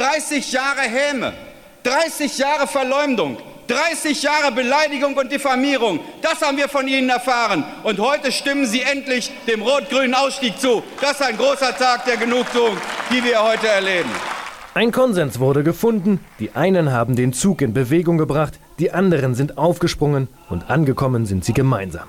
30 Jahre Häme, 30 Jahre Verleumdung, 30 Jahre Beleidigung und Diffamierung, das haben wir von Ihnen erfahren. Und heute stimmen Sie endlich dem rot-grünen Ausstieg zu. Das ist ein großer Tag der Genugtuung, die wir heute erleben. Ein Konsens wurde gefunden, die einen haben den Zug in Bewegung gebracht, die anderen sind aufgesprungen und angekommen sind sie gemeinsam.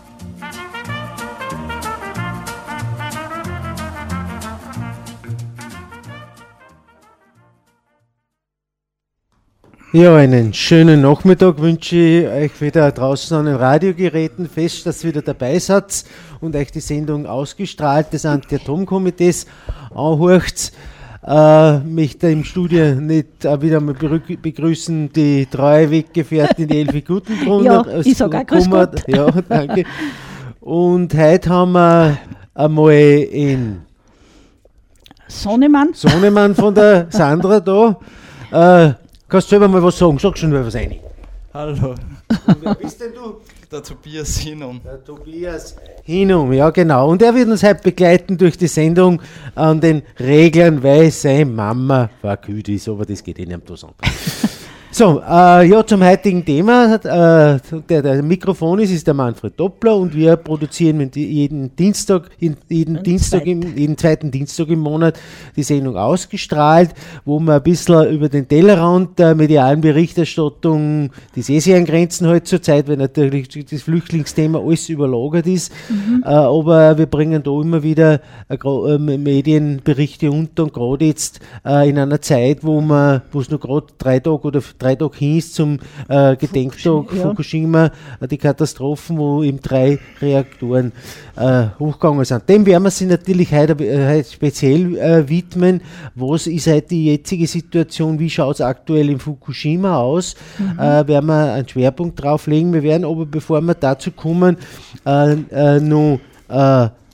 Ja, einen schönen Nachmittag wünsche ich euch wieder draußen an den Radiogeräten. Fest, dass ihr wieder dabei seid und euch die Sendung ausgestrahlt des Anti-Atom-Komitees anhört. Äh, möchte im Studio nicht äh, wieder mal begrüßen die treue Weggefährtin Elfi Gutenbrunner. ja, ich sage auch grüß Gott. Ja, danke. Und heute haben wir einmal in Sonnemann. Sonnemann von der Sandra da. Äh, Kannst du selber mal was sagen? Sag schon mal was rein. Hallo. Und wer bist denn du? Der Tobias Hinum. Der Tobias Hinum, ja genau. Und er wird uns heute begleiten durch die Sendung an den Reglern, weil seine Mama verkühlt ist, aber das geht Ihnen am Tosan. So, äh, ja, zum heutigen Thema. Äh, der, der Mikrofon ist, ist der Manfred Doppler und wir produzieren jeden Dienstag, jeden, Dienstag im, jeden zweiten Dienstag im Monat die Sendung ausgestrahlt, wo wir ein bisschen über den Tellerrand der medialen Berichterstattung, die sehe sich an Grenzen heute zur Zeit, weil natürlich das Flüchtlingsthema alles überlagert ist. Mhm. Äh, aber wir bringen da immer wieder äh, Medienberichte unter und gerade jetzt äh, in einer Zeit, wo man, wo es noch gerade drei Tage oder drei Tage hieß zum äh, Gedenktag Fukushima, Fukushima ja. die Katastrophen, wo eben drei Reaktoren äh, hochgegangen sind. Dem werden wir sich natürlich heute, äh, heute speziell äh, widmen. Was ist heute die jetzige Situation? Wie schaut es aktuell in Fukushima aus? Mhm. Äh, werden wir einen Schwerpunkt drauf legen. Wir werden aber, bevor wir dazu kommen, äh, äh, noch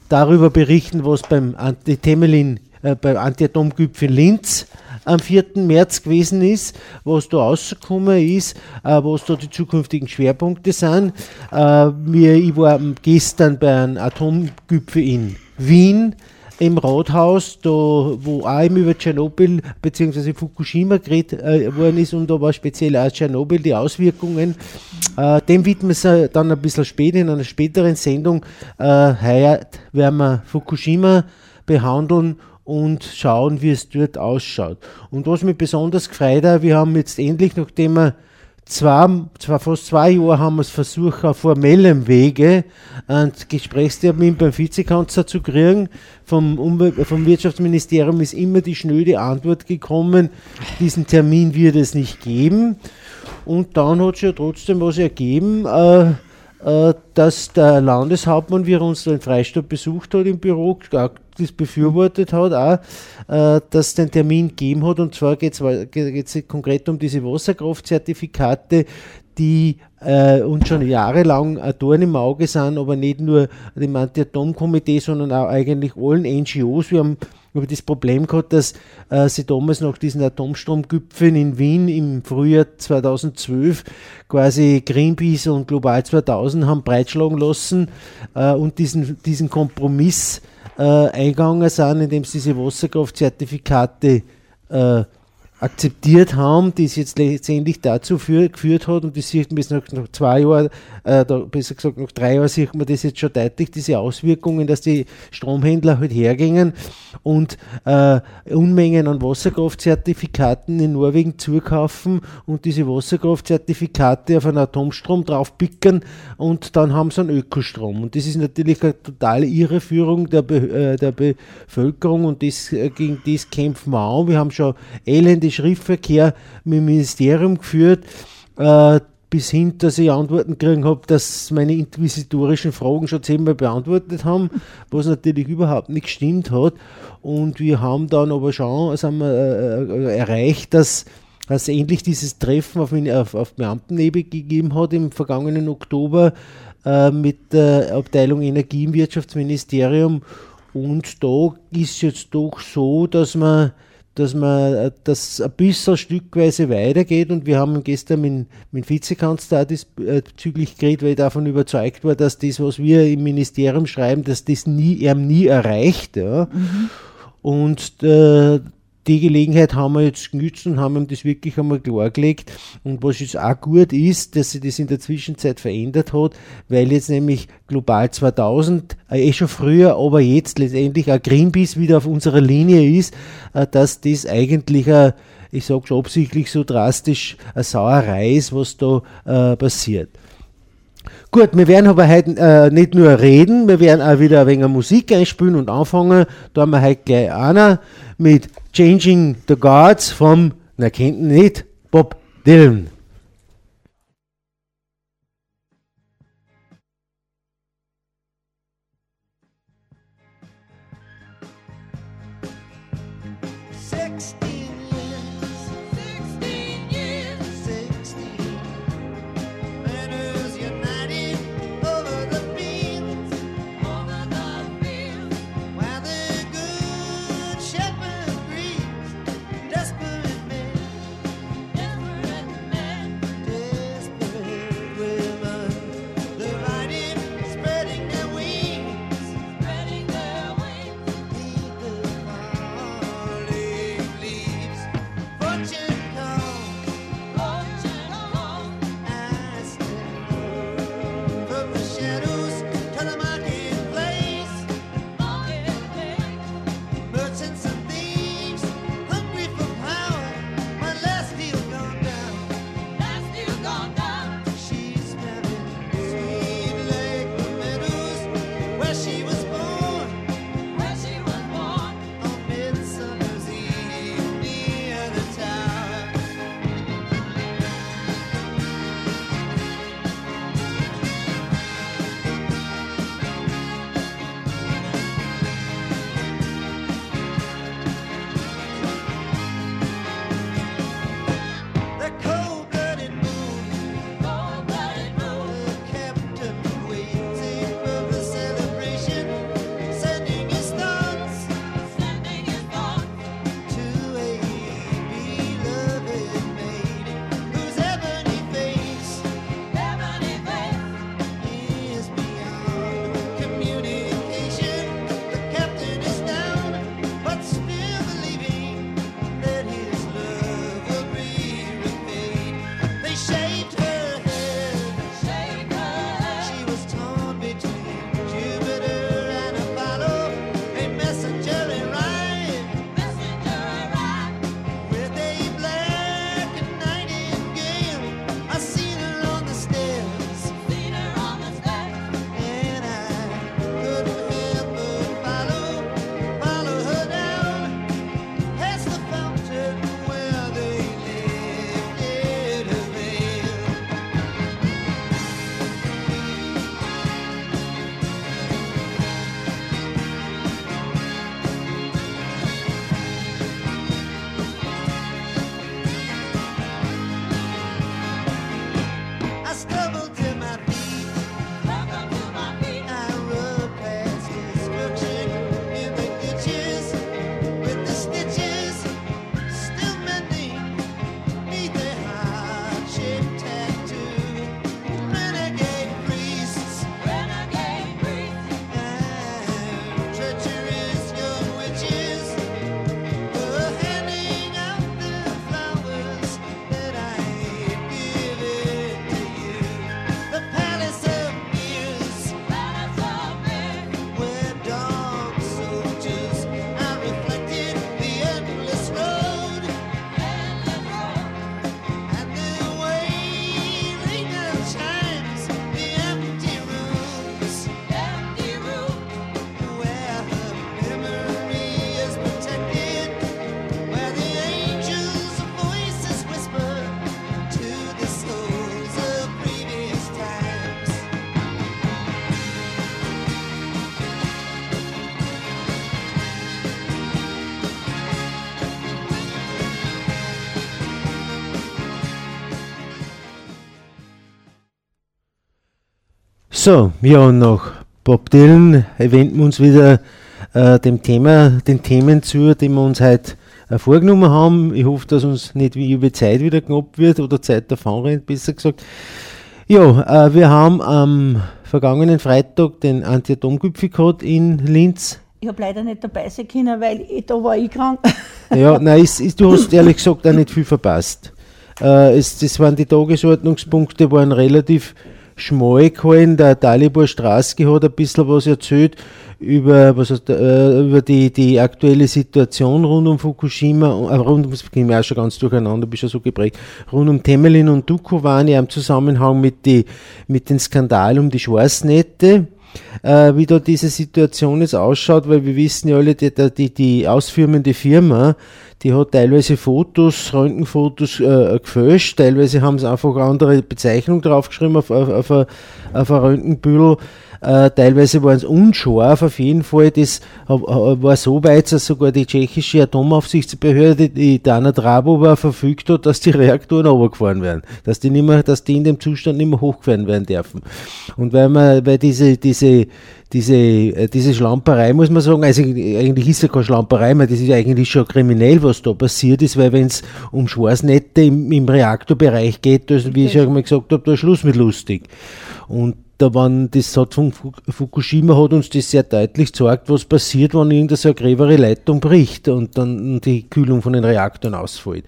darüber berichten, was beim Anti-Temelin, beim Anti-Atom-Gipfel Linz am 4. März gewesen ist, was da rausgekommen ist, äh, was da die zukünftigen Schwerpunkte sind. Äh, mir, ich war gestern bei einem Atomgipfel in Wien im Rathaus, da, wo auch über Tschernobyl bzw. Fukushima geredet äh, worden ist und da war speziell auch Tschernobyl, die Auswirkungen. Äh, dem widmen wir dann ein bisschen später in einer späteren Sendung. Äh, heuer werden wir Fukushima behandeln und schauen, wie es dort ausschaut. Und was mich besonders gefreut hat, wir haben jetzt endlich, nachdem wir zwei, zwei, fast zwei Jahre haben wir es versucht, auf formellem Wege einen Gesprächstermin beim Vizekanzler zu kriegen. Vom, Umwelt vom Wirtschaftsministerium ist immer die schnöde Antwort gekommen, diesen Termin wird es nicht geben. Und dann hat es ja trotzdem was ergeben. Äh, dass der Landeshauptmann, wie er uns da in Freistadt besucht hat im Büro, das befürwortet hat, auch, äh, dass es den Termin gegeben hat. Und zwar geht es konkret um diese Wasserkraftzertifikate, die äh, uns schon jahrelang ein Dorn im Auge sind, aber nicht nur dem Anti-Atom-Komitee, sondern auch eigentlich allen NGOs. Wir haben über das Problem gehabt, dass äh, sie damals nach diesen Atomstromgipfeln in Wien im Frühjahr 2012 quasi Greenpeace und Global 2000 haben breitschlagen lassen äh, und diesen, diesen Kompromiss äh, eingegangen sind, indem sie diese Wasserkraftzertifikate äh, akzeptiert haben, die es jetzt letztendlich dazu für, geführt hat, und das sieht man bis nach, nach zwei Jahren, äh, besser gesagt nach drei Jahren sieht man das jetzt schon deutlich, diese Auswirkungen, dass die Stromhändler halt hergingen und äh, Unmengen an Wasserkraftzertifikaten in Norwegen zukaufen und diese Wasserkraftzertifikate auf einen Atomstrom draufpickern und dann haben sie einen Ökostrom. Und das ist natürlich eine totale Irreführung der, Be äh, der Bevölkerung und das, äh, gegen das kämpfen wir an. Wir haben schon elende Schriftverkehr mit dem Ministerium geführt. Äh, bis hin, dass ich Antworten gekriegt habe, dass meine inquisitorischen Fragen schon zehnmal beantwortet haben, was natürlich überhaupt nicht gestimmt hat. Und wir haben dann aber schon sind wir, äh, äh erreicht, dass es endlich dieses Treffen auf, auf, auf Beamtenebene gegeben hat im vergangenen Oktober äh, mit der Abteilung Energie im Wirtschaftsministerium. Und da ist jetzt doch so, dass man dass man äh, das ein bisschen stückweise weitergeht und wir haben gestern mit, mit Vizekanzler äh, geredet, weil ich davon überzeugt war, dass das, was wir im Ministerium schreiben, dass das nie, er nie erreicht. Ja. Mhm. Und äh, die Gelegenheit haben wir jetzt genützt und haben ihm das wirklich einmal klargelegt. Und was jetzt auch gut ist, dass sich das in der Zwischenzeit verändert hat, weil jetzt nämlich Global 2000, äh, eh schon früher, aber jetzt letztendlich auch Greenpeace wieder auf unserer Linie ist, äh, dass das eigentlich ein ich sage schon absichtlich so drastisch, eine Sauerei ist, was da äh, passiert. Gut, wir werden aber heute äh, nicht nur reden, wir werden auch wieder ein wenig Musik einspielen und anfangen. Da haben wir heute gleich einer mit Changing the Guards vom, na kennt nicht, Bob Dylan. So, ja, und nach Bob Dylan wenden wir uns wieder äh, dem Thema, den Themen zu, die wir uns heute äh, vorgenommen haben. Ich hoffe, dass uns nicht wie über Zeit wieder knapp wird oder Zeit davon rennt, besser gesagt. Ja, äh, wir haben am vergangenen Freitag den Anti-Atom-Gipfel gehabt in Linz. Ich habe leider nicht dabei sein können, weil ich, da war ich krank. Ja, nein, ist, ist, du hast ehrlich gesagt auch nicht viel verpasst. Äh, es, das waren die Tagesordnungspunkte, waren relativ schmal gehalten. Der Dalibor Straßki hat ein bisschen was erzählt über, was heißt, äh, über die, die aktuelle Situation rund um Fukushima, äh, rund um, das ging mir auch schon ganz durcheinander, bin schon so geprägt, rund um Temelin und Dukovany im Zusammenhang mit, die, mit den Skandal um die Schwarznette äh, wie da diese Situation jetzt ausschaut, weil wir wissen ja alle, die, die, die ausführende Firma, die hat teilweise Fotos, Röntgenfotos äh, gefälscht, teilweise haben sie einfach andere Bezeichnung draufgeschrieben auf, auf, auf, auf ein Röntgenbüdel. Äh, teilweise waren es unscharf, auf jeden Fall. Das war so weit, dass sogar die tschechische Atomaufsichtsbehörde, die Dana Drabova, verfügt hat, dass die Reaktoren runtergefahren werden. Dass die, nicht mehr, dass die in dem Zustand nicht mehr hochgefahren werden dürfen. Und weil man, weil diese, diese, diese, äh, diese Schlamperei, muss man sagen, also eigentlich ist ja keine Schlamperei mehr, das ist eigentlich schon kriminell, was da passiert ist, weil wenn es um Schwarznette im, im Reaktorbereich geht, das, wie ich schon mal gesagt habe, da ist Schluss mit lustig. Und da waren, das hat von Fukushima hat uns das sehr deutlich gezeigt, was passiert, wenn irgendeine gräbere Leitung bricht und dann die Kühlung von den Reaktoren ausfällt.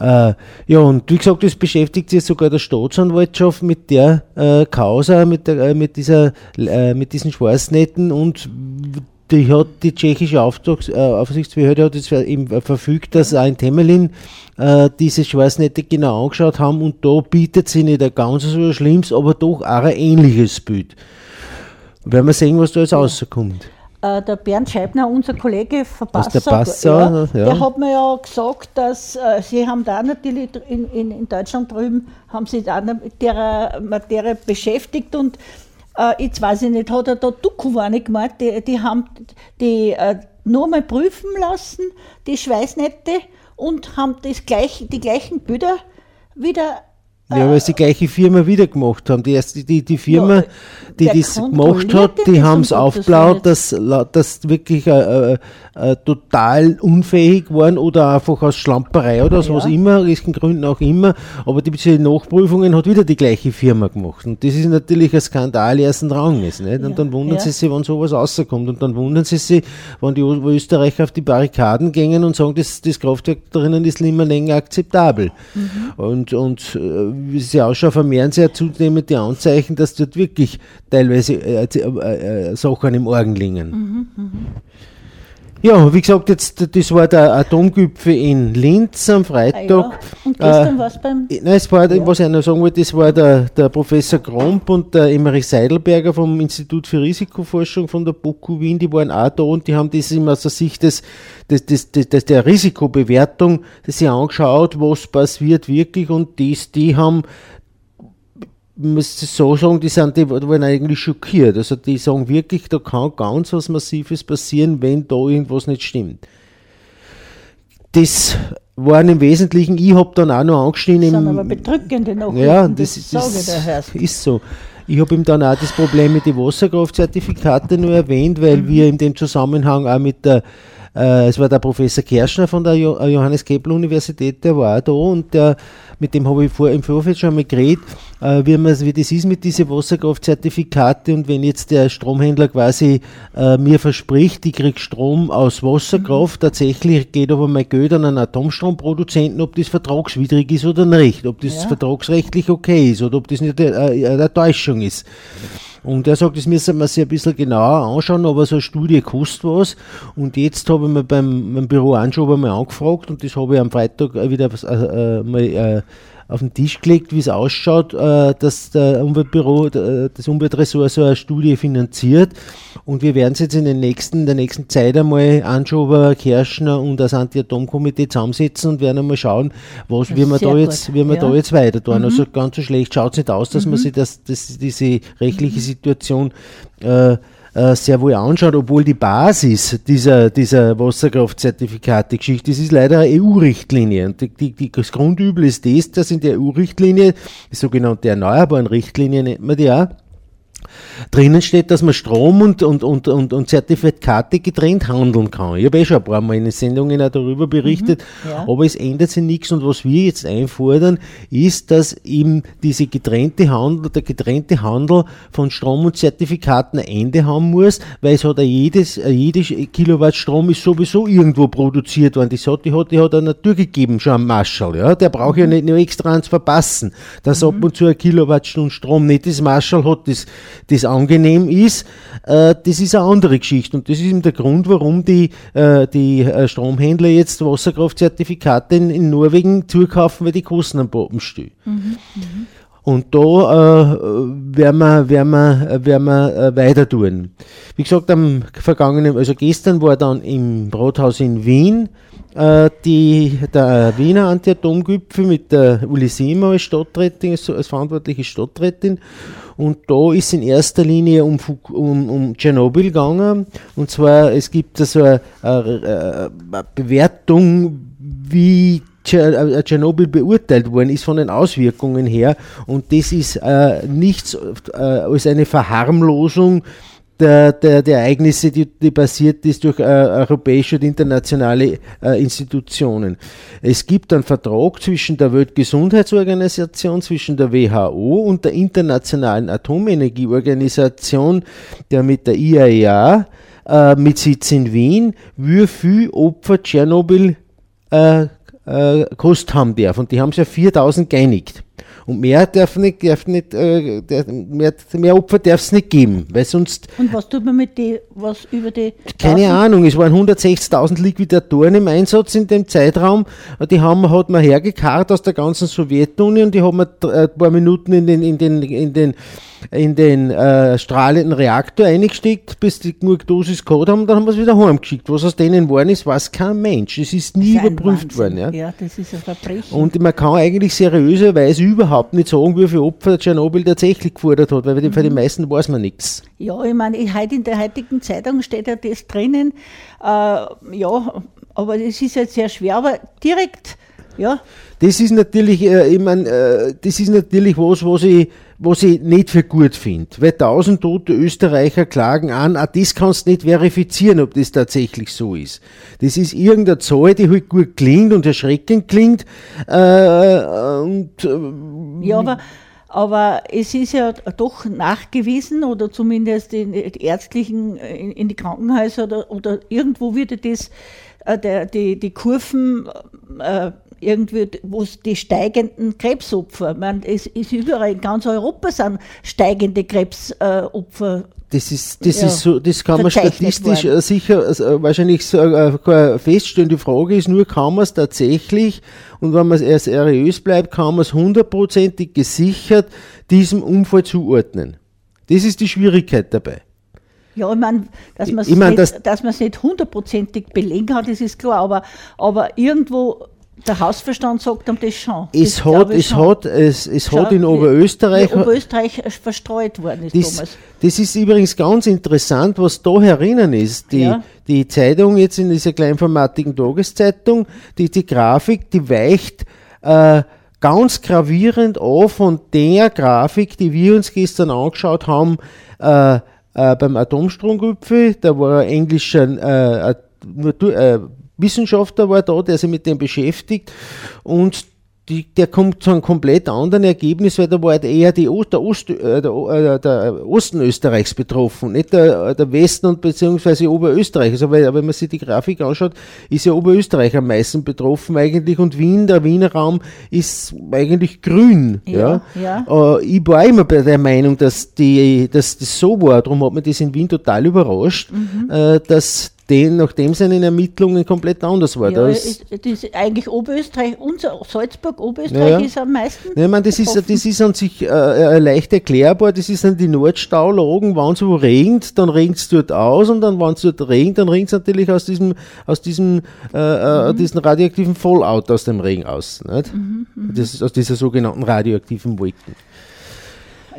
Äh, ja, und wie gesagt, das beschäftigt sich sogar der Staatsanwaltschaft mit der äh, Causa, mit, der, äh, mit, dieser, äh, mit diesen Schwarznetten und die hat die tschechische Auftrags, äh, Aufsichtsbehörde hat jetzt eben verfügt, dass auch in Temelin äh, diese Schwarznette genau angeschaut haben und da bietet sie nicht ein ganz so schlimmes, aber doch auch ein ähnliches Bild. Werden wir sehen, was da jetzt rauskommt. Äh, der Bernd Scheibner, unser Kollege Verbasser, der, Passau, ja, ja. der hat mir ja gesagt, dass äh, sie haben da natürlich in, in, in Deutschland drüben, haben sie da mit der Materie beschäftigt und äh, jetzt weiß ich nicht, hat er da Dukuwane gemacht, die, die haben die äh, nur mal prüfen lassen, die Schweißnette, und haben das gleich, die gleichen Bilder wieder ja, weil sie die gleiche Firma wieder gemacht haben. Die, erste, die, die Firma, ja, die das gemacht hat, die haben es aufgeblaut, dass, dass wirklich äh, äh, äh, total unfähig waren oder einfach aus Schlamperei oder aus ja. was immer, welchen Gründen auch immer. Aber diese Nachprüfungen hat wieder die gleiche Firma gemacht. Und das ist natürlich ein Skandal ersten Ranges. Nicht? Und ja. dann wundern sie sich, wenn sowas rauskommt. Und dann wundern sie sich, wenn die Österreicher auf die Barrikaden gehen und sagen, das, das Kraftwerk drinnen ist nicht mehr länger akzeptabel. Mhm. Und, und es ja auch schon vermehren ja zunehmend die Anzeichen, dass dort wirklich teilweise äh, äh, äh, Sachen im Orgen liegen. Mhm, mh. Ja, wie gesagt, jetzt, das war der Atomgipfel in Linz am Freitag. Ah, ja. Und gestern äh, war es beim. Nein, es war, ja. was ich noch sagen wollte, das war der, der Professor Kromp und der Emmerich Seidelberger vom Institut für Risikoforschung von der BOKU Wien, die waren auch da und die haben das immer aus der Sicht des, des, des, des, des der Risikobewertung sich angeschaut, was passiert wirklich und das, die haben muss so sagen, die sind die waren eigentlich schockiert. Also die sagen wirklich, da kann ganz was Massives passieren, wenn da irgendwas nicht stimmt. Das waren im Wesentlichen, ich habe dann auch noch angeschnitten. Das sind aber bedrückende Nachrichten, ja, das, das, das ist so. Ich habe ihm dann auch das Problem mit den Wasserkraftzertifikaten nur erwähnt, weil mhm. wir in dem Zusammenhang auch mit der es war der Professor Kerschner von der äh, Johannes Kepler Universität, der war auch da und der, mit dem habe ich vor, im Vorfeld schon mal geredet, äh, wie, man, wie das ist mit diesen Wasserkraftzertifikate und wenn jetzt der Stromhändler quasi äh, mir verspricht, ich kriege Strom aus Wasserkraft, mhm. tatsächlich geht aber mein Geld an einen Atomstromproduzenten, ob das vertragswidrig ist oder nicht, ob das ja. vertragsrechtlich okay ist oder ob das nicht eine, eine Täuschung ist. Und er sagt, das müssen wir sich ein bisschen genauer anschauen, aber so eine Studie kostet was. Und jetzt habe ich mir beim, beim Büro Anschober mal angefragt und das habe ich am Freitag wieder äh, äh, mal äh, auf den Tisch gelegt, wie es ausschaut, äh, dass der Umweltbüro, das Umweltressort so eine Studie finanziert. Und wir werden es jetzt in, den nächsten, der nächsten Zeit einmal Anschober, Kerschner und das Anti-Atom-Komitee zusammensetzen und werden einmal schauen, was, wie wir, da jetzt, wie wir ja. da jetzt weiter tun. Mhm. Also ganz so schlecht schaut es nicht aus, dass mhm. man sich das, das, diese rechtliche Situation äh, äh, sehr wohl anschaut, obwohl die Basis dieser, dieser Wasserkraftzertifikate-Geschichte, das ist leider eine EU-Richtlinie. Und die, die, die, das Grundübel ist das, dass in der EU-Richtlinie, die sogenannte erneuerbaren Richtlinie nennt man die auch, drinnen steht, dass man Strom und, und, und, und, und Zertifikate getrennt handeln kann. Ich habe eh schon ein paar Mal in den Sendungen auch darüber berichtet, Mhm, ja. aber es ändert sich nichts und was wir jetzt einfordern, ist, dass eben diese getrennte Handel, der getrennte Handel von Strom und Zertifikaten ein Ende haben muss, weil es hat ja jedes, jedes Kilowatt Strom ist sowieso irgendwo produziert worden. Das hat, die hat, die hat eine Natur gegeben, schon am Marschall, ja. Der braucht ja nicht nur extra ans Verpassen, dass ab und zu ein Kilowattstunde Strom nicht das Marschall hat, das, das angenehm ist, äh, das ist eine andere Geschichte. Und das ist eben der Grund, warum die, äh, die äh, Stromhändler jetzt Wasserkraftzertifikate in, in Norwegen zukaufen, weil die Kosten am Boden stehen. Und da äh, werden wir, werden wir, werden wir äh, weiter tun. Wie gesagt, am vergangenen, also gestern war dann im Rathaus in Wien äh, die, der Wiener Anti-Atom-Gipfel mit der Uli Siemer als Stadträtin, als, als verantwortliche Stadträtin. Und da ist in erster Linie um, um, um Tschernobyl gegangen. Und zwar, es gibt so eine, eine, eine Bewertung, wie Tschernobyl beurteilt worden ist von den Auswirkungen her. Und das ist äh, nichts äh, als eine Verharmlosung der, der, der Ereignisse, die, die passiert ist durch äh, europäische und internationale äh, Institutionen. Es gibt einen Vertrag zwischen der Weltgesundheitsorganisation, zwischen der WHO und der Internationalen Atomenergieorganisation, der mit der IAEA äh, mit Sitz in Wien, wie viel Opfer Tschernobyl äh, äh, gekostet haben darf. Und die haben sich ja 4000 geeinigt. Und mehr darf nicht, darf nicht äh, mehr, mehr Opfer darf es nicht geben, weil sonst, Und was tut man mit die, was über die. keine 1000? Ahnung, es waren 160.000 Liquidatoren im Einsatz in dem Zeitraum. Die haben, hat man hergekarrt aus der ganzen Sowjetunion, die haben wir dr- ein paar Minuten in den, in den, in den, in den äh, strahlenden Reaktor eingesteckt, bis die genug Dosis gehabt haben, dann haben wir es wieder heimgeschickt. Was aus denen geworden ist, weiß kein Mensch. Es ist nie Das ist überprüft worden. Ja. ja, das ist ein Verbrechen. Und man kann eigentlich seriöserweise überhaupt nicht sagen, wie viele Opfer Tschernobyl tatsächlich gefordert hat, weil für die meisten weiß man nichts. Ja, ich meine, in der heutigen Zeitung steht ja das drinnen. Äh, ja, aber es ist jetzt sehr schwer, aber direkt, ja, Das ist natürlich, äh, ich mein, äh, das ist natürlich was, was ich, was ich nicht für gut finde. Weil tausend tote Österreicher klagen an, ah, das kannst du nicht verifizieren, ob das tatsächlich so ist. Das ist irgendeine Zahl, die halt gut klingt und erschreckend klingt. Äh, und, äh, ja, aber, aber es ist ja doch nachgewiesen oder zumindest in die ärztlichen, in, in die Krankenhäuser oder, oder irgendwo würde das, äh, der, die, die Kurven, äh, irgendwie, wo es die steigenden Krebsopfer, meine, es ist überall in ganz Europa sind steigende Krebsopfer Das ist, das Ja, ist so, das kann man statistisch worden. äh, sicher äh, wahrscheinlich so, äh, feststellen. Die Frage ist nur, kann man es tatsächlich, und wenn man es seriös bleibt, kann man es hundertprozentig gesichert diesem Unfall zuordnen. Das ist die Schwierigkeit dabei. Ja, ich meine, dass man es Ich mein, nicht, das- dass nicht hundertprozentig belegen kann, das ist klar, aber, aber irgendwo der Hausverstand sagt ihm das schon. Es das hat, es schon. hat, es, es Schau, hat in Oberösterreich, wie Oberösterreich verstreut worden ist Das, damals. das ist übrigens ganz interessant, was da herinnen ist. Die, Ja. die Zeitung jetzt in dieser kleinformatigen Tageszeitung, die, die Grafik, die weicht äh, ganz gravierend an von der Grafik, die wir uns gestern angeschaut haben äh, äh, beim Atomstromgipfel. Da war ein englischer äh, äh, Wissenschaftler war da, der sich mit dem beschäftigt und die, der kommt zu einem komplett anderen Ergebnis, weil da war halt eher die, O- der, Ost, äh, der, äh, der Osten Österreichs betroffen, nicht der, der Westen und beziehungsweise Oberösterreich. Also weil, wenn man sich die Grafik anschaut, ist ja Oberösterreich am meisten betroffen eigentlich und Wien, der Wiener Raum ist eigentlich grün. Ja, Ja, Äh, ich war immer bei der Meinung, dass, die, dass das so war, darum hat mich das in Wien total überrascht, Mhm. dass den, nachdem seine Ermittlungen komplett anders war. Ja, Da ist, das ist eigentlich Oberösterreich, unser Salzburg, Oberösterreich Ja, ist am meisten. Ja, ich meine, das ist, das ist an sich äh, äh, leicht erklärbar. Das ist dann die Nordstaulagen, wenn es wo regnet, dann regnet es dort aus und dann, wenn es dort regnet, dann regnet es natürlich aus diesem, aus diesem, äh, äh, diesen radioaktiven Fallout aus dem Regen aus. Nicht? Das ist aus dieser sogenannten radioaktiven Wolken.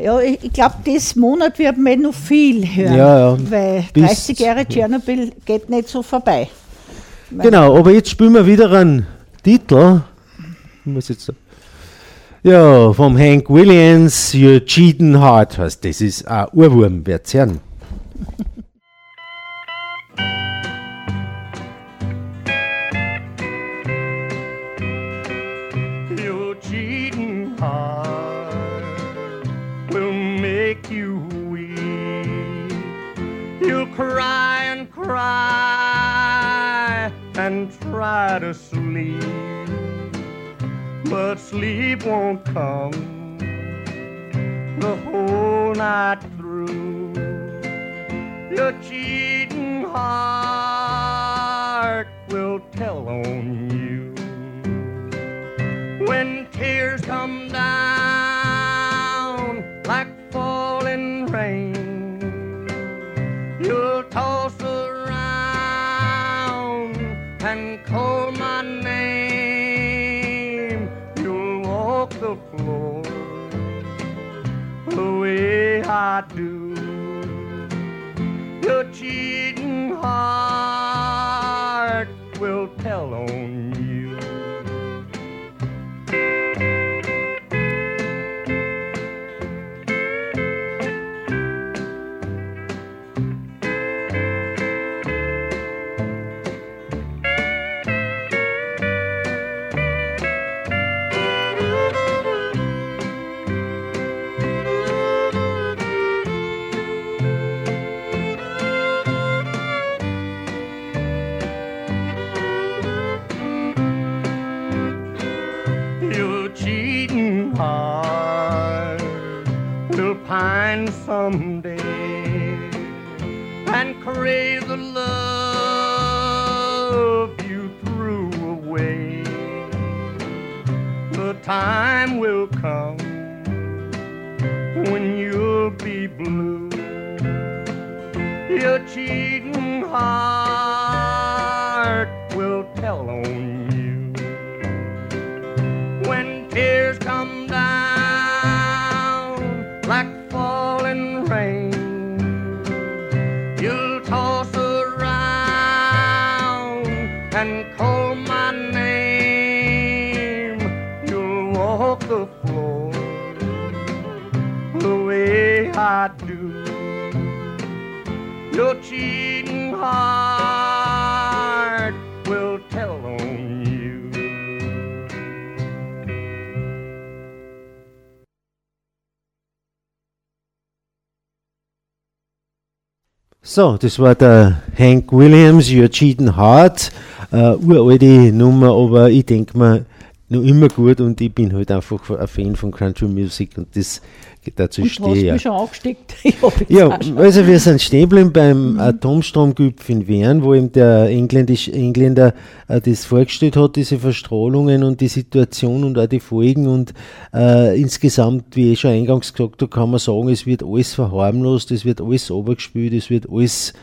Ja, ich, glaube, das Monat wird man noch viel hören. Ja, ja. Weil Bis- 30 Jahre Tschernobyl geht nicht so vorbei. Genau, aber jetzt spielen wir wieder einen Titel. Ich muss jetzt, Ja, vom Hank Williams, You're Cheating Hard heißt das. ist ein Urwurm, wird's hören. try to sleep, but sleep won't come the whole night through. Your cheating heart Your cheating heart will tell on you. So, das war der uh, Hank Williams, You're Cheating Hard. Äh, uh, uralte Nummer, aber ich denke mir, noch immer gut und ich bin halt einfach ein Fan von Country Music und das dazu Und stehe ich. ja. mich schon angesteckt. Ich Ja, also wir sind stehen geblieben beim Atomstromgipfel in Wien, wo eben der Engländisch, Engländer äh, das vorgestellt hat, diese Verstrahlungen und die Situation und auch die Folgen und äh, insgesamt, wie ich schon eingangs gesagt habe, kann man sagen, es wird alles verharmlost, es wird alles runtergespielt, es wird alles,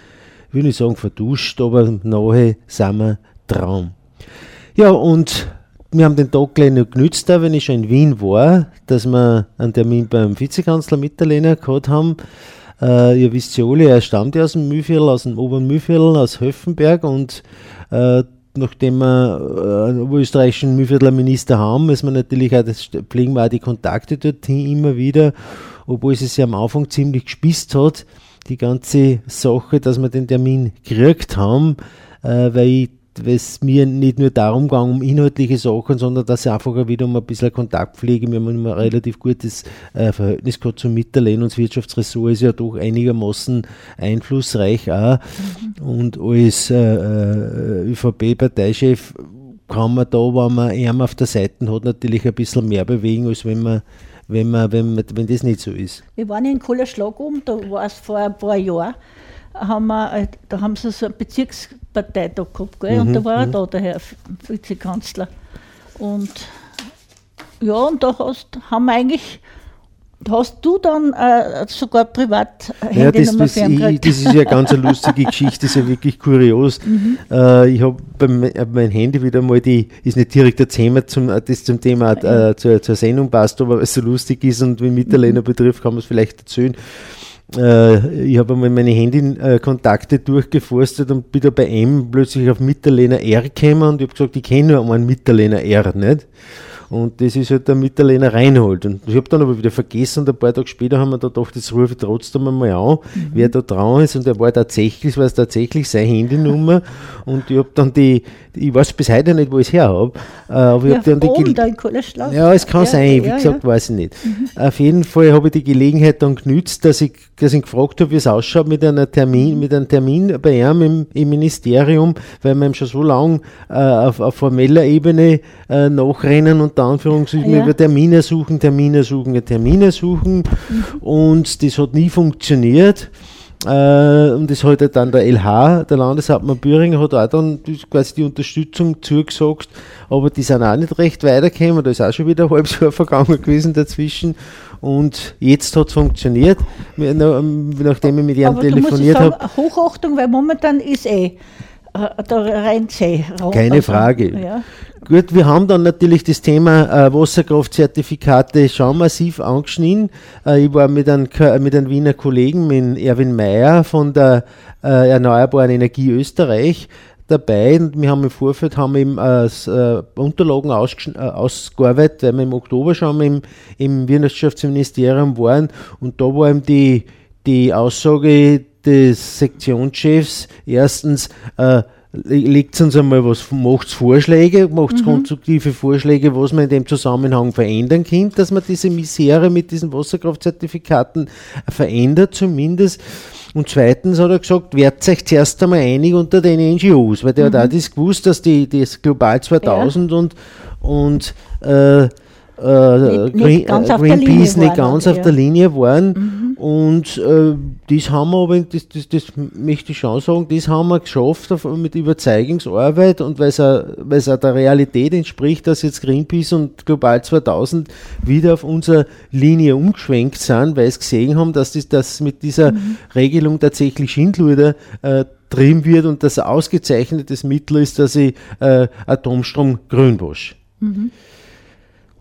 ich will nicht sagen verduscht, aber nahe sind wir Traum. Ja, und wir haben den Tag gleich noch genützt, wenn ich schon in Wien war, dass wir einen Termin beim Vizekanzler Mitterlehner gehabt haben. Äh, ihr wisst ja alle, er stammt ja aus dem Mühlviertel, aus dem oberen Mühlviertel, aus Höfenberg und äh, nachdem wir äh, einen österreichischen Mühlviertler Minister haben, müssen wir natürlich auch, das pflegen wir auch die Kontakte dorthin immer wieder, obwohl es sich am Anfang ziemlich gespißt hat, die ganze Sache, dass wir den Termin gekriegt haben, äh, weil ich weil es mir nicht nur darum ging, um inhaltliche Sachen, sondern dass ich einfach wieder um ein bisschen Kontakt pflege. Wir haben immer ein relativ gutes äh, Verhältnis gehabt zum Mitterlehn und das Wirtschaftsressort ist ja doch einigermaßen einflussreich auch. Und als äh, äh, ÖVP-Parteichef kann man da, wenn man ihn auf der Seite hat, natürlich ein bisschen mehr bewegen, als wenn man wenn, man, wenn, wenn das nicht so ist. Wir waren in Kohlerschlag oben, da war es vor ein paar Jahren, haben wir, äh, da haben sie so einen Bezirksparteitag gehabt, gell? und da war auch da der Herr Vizekanzler. Und ja, und da hast, haben wir eigentlich, hast du dann äh, sogar privat Ja, das, das, ich, das ist ja ganz eine lustige Geschichte, das ist ja wirklich kurios. Äh, ich habe mein Handy wieder mal die, ist nicht direkt ein Thema zum, äh, das zum Thema äh, zur, zur Sendung passt, aber weil es so lustig ist und wie Mitterlehner betrifft, kann man es vielleicht erzählen. Äh, ich habe einmal meine Handykontakte durchgeforstet und bin da bei M plötzlich auf Mitterlehner R gekommen und ich habe gesagt, ich kenne nur einen Mitterlehner R nicht. Und das ist halt der Mitterlehner Reinhold. Und ich habe dann aber wieder vergessen und ein paar Tage später haben wir da gedacht, jetzt rufe ich trotzdem einmal an, wer da dran ist. Und er war tatsächlich, es war tatsächlich seine Handynummer. und ich habe dann die, ich weiß bis heute nicht, wo ich es her habe, äh, aber ich Ja, habe dann die oben Gel- da in Kohlerschlag. ja, es kann Ja, sein, wie ja, gesagt, ja. weiß ich nicht. Auf jeden Fall habe ich die Gelegenheit dann genützt, dass ich, dass ich gefragt habe, wie es ausschaut mit, einer Termin, mit einem Termin bei ihm im, im Ministerium, weil wir ihm schon so lange äh, auf, auf formeller Ebene äh, nachrennen und Anführungszeichen Ja. über Termine suchen, Termine suchen, Termine suchen und das hat nie funktioniert. Äh, und das hat halt dann der LH, der Landeshauptmann Büringer, hat auch dann quasi die Unterstützung zugesagt, aber die sind auch nicht recht weitergekommen, da ist auch schon wieder ein halbes Jahr vergangen gewesen dazwischen und jetzt hat es funktioniert, nachdem ich mit ihm Aber telefoniert habe. Hochachtung, weil momentan ist eh, äh, da rennt eh raus. Keine Frage. Ja. Gut, wir haben dann natürlich das Thema äh, Wasserkraftzertifikate schon massiv angeschnitten. Äh, ich war mit einem, K- mit einem Wiener Kollegen, mit Erwin Mayer von der äh, Erneuerbaren Energie Österreich dabei und wir haben im Vorfeld haben eben äh, äh, Unterlagen äh, ausgearbeitet, weil wir im Oktober schon im, im Wirtschaftsministerium waren und da war eben die, die Aussage des Sektionschefs erstens, äh, legt uns einmal was, macht Vorschläge, macht konstruktive Vorschläge, was man in dem Zusammenhang verändern kann, dass man diese Misere mit diesen Wasserkraftzertifikaten verändert zumindest. Und zweitens hat er gesagt, werdet euch zuerst einmal einig unter den NGOs, weil der hat auch das gewusst, dass die das Global 2000 und, und äh, äh, Nicht- Green, ganz äh, auf der Linie Greenpeace nicht waren, ganz ja. auf der Linie waren. Und äh, das haben wir aber, das, das, das möchte ich schon sagen, das haben wir geschafft mit Überzeugungsarbeit und weil es auch, der Realität entspricht, dass jetzt Greenpeace und Global 2000 wieder auf unsere Linie umgeschwenkt sind, weil sie gesehen haben, dass das, das mit dieser Regelung tatsächlich Schindluder äh, trieben wird und das ein ausgezeichnetes Mittel ist, dass ich äh, Atomstrom grün wasche.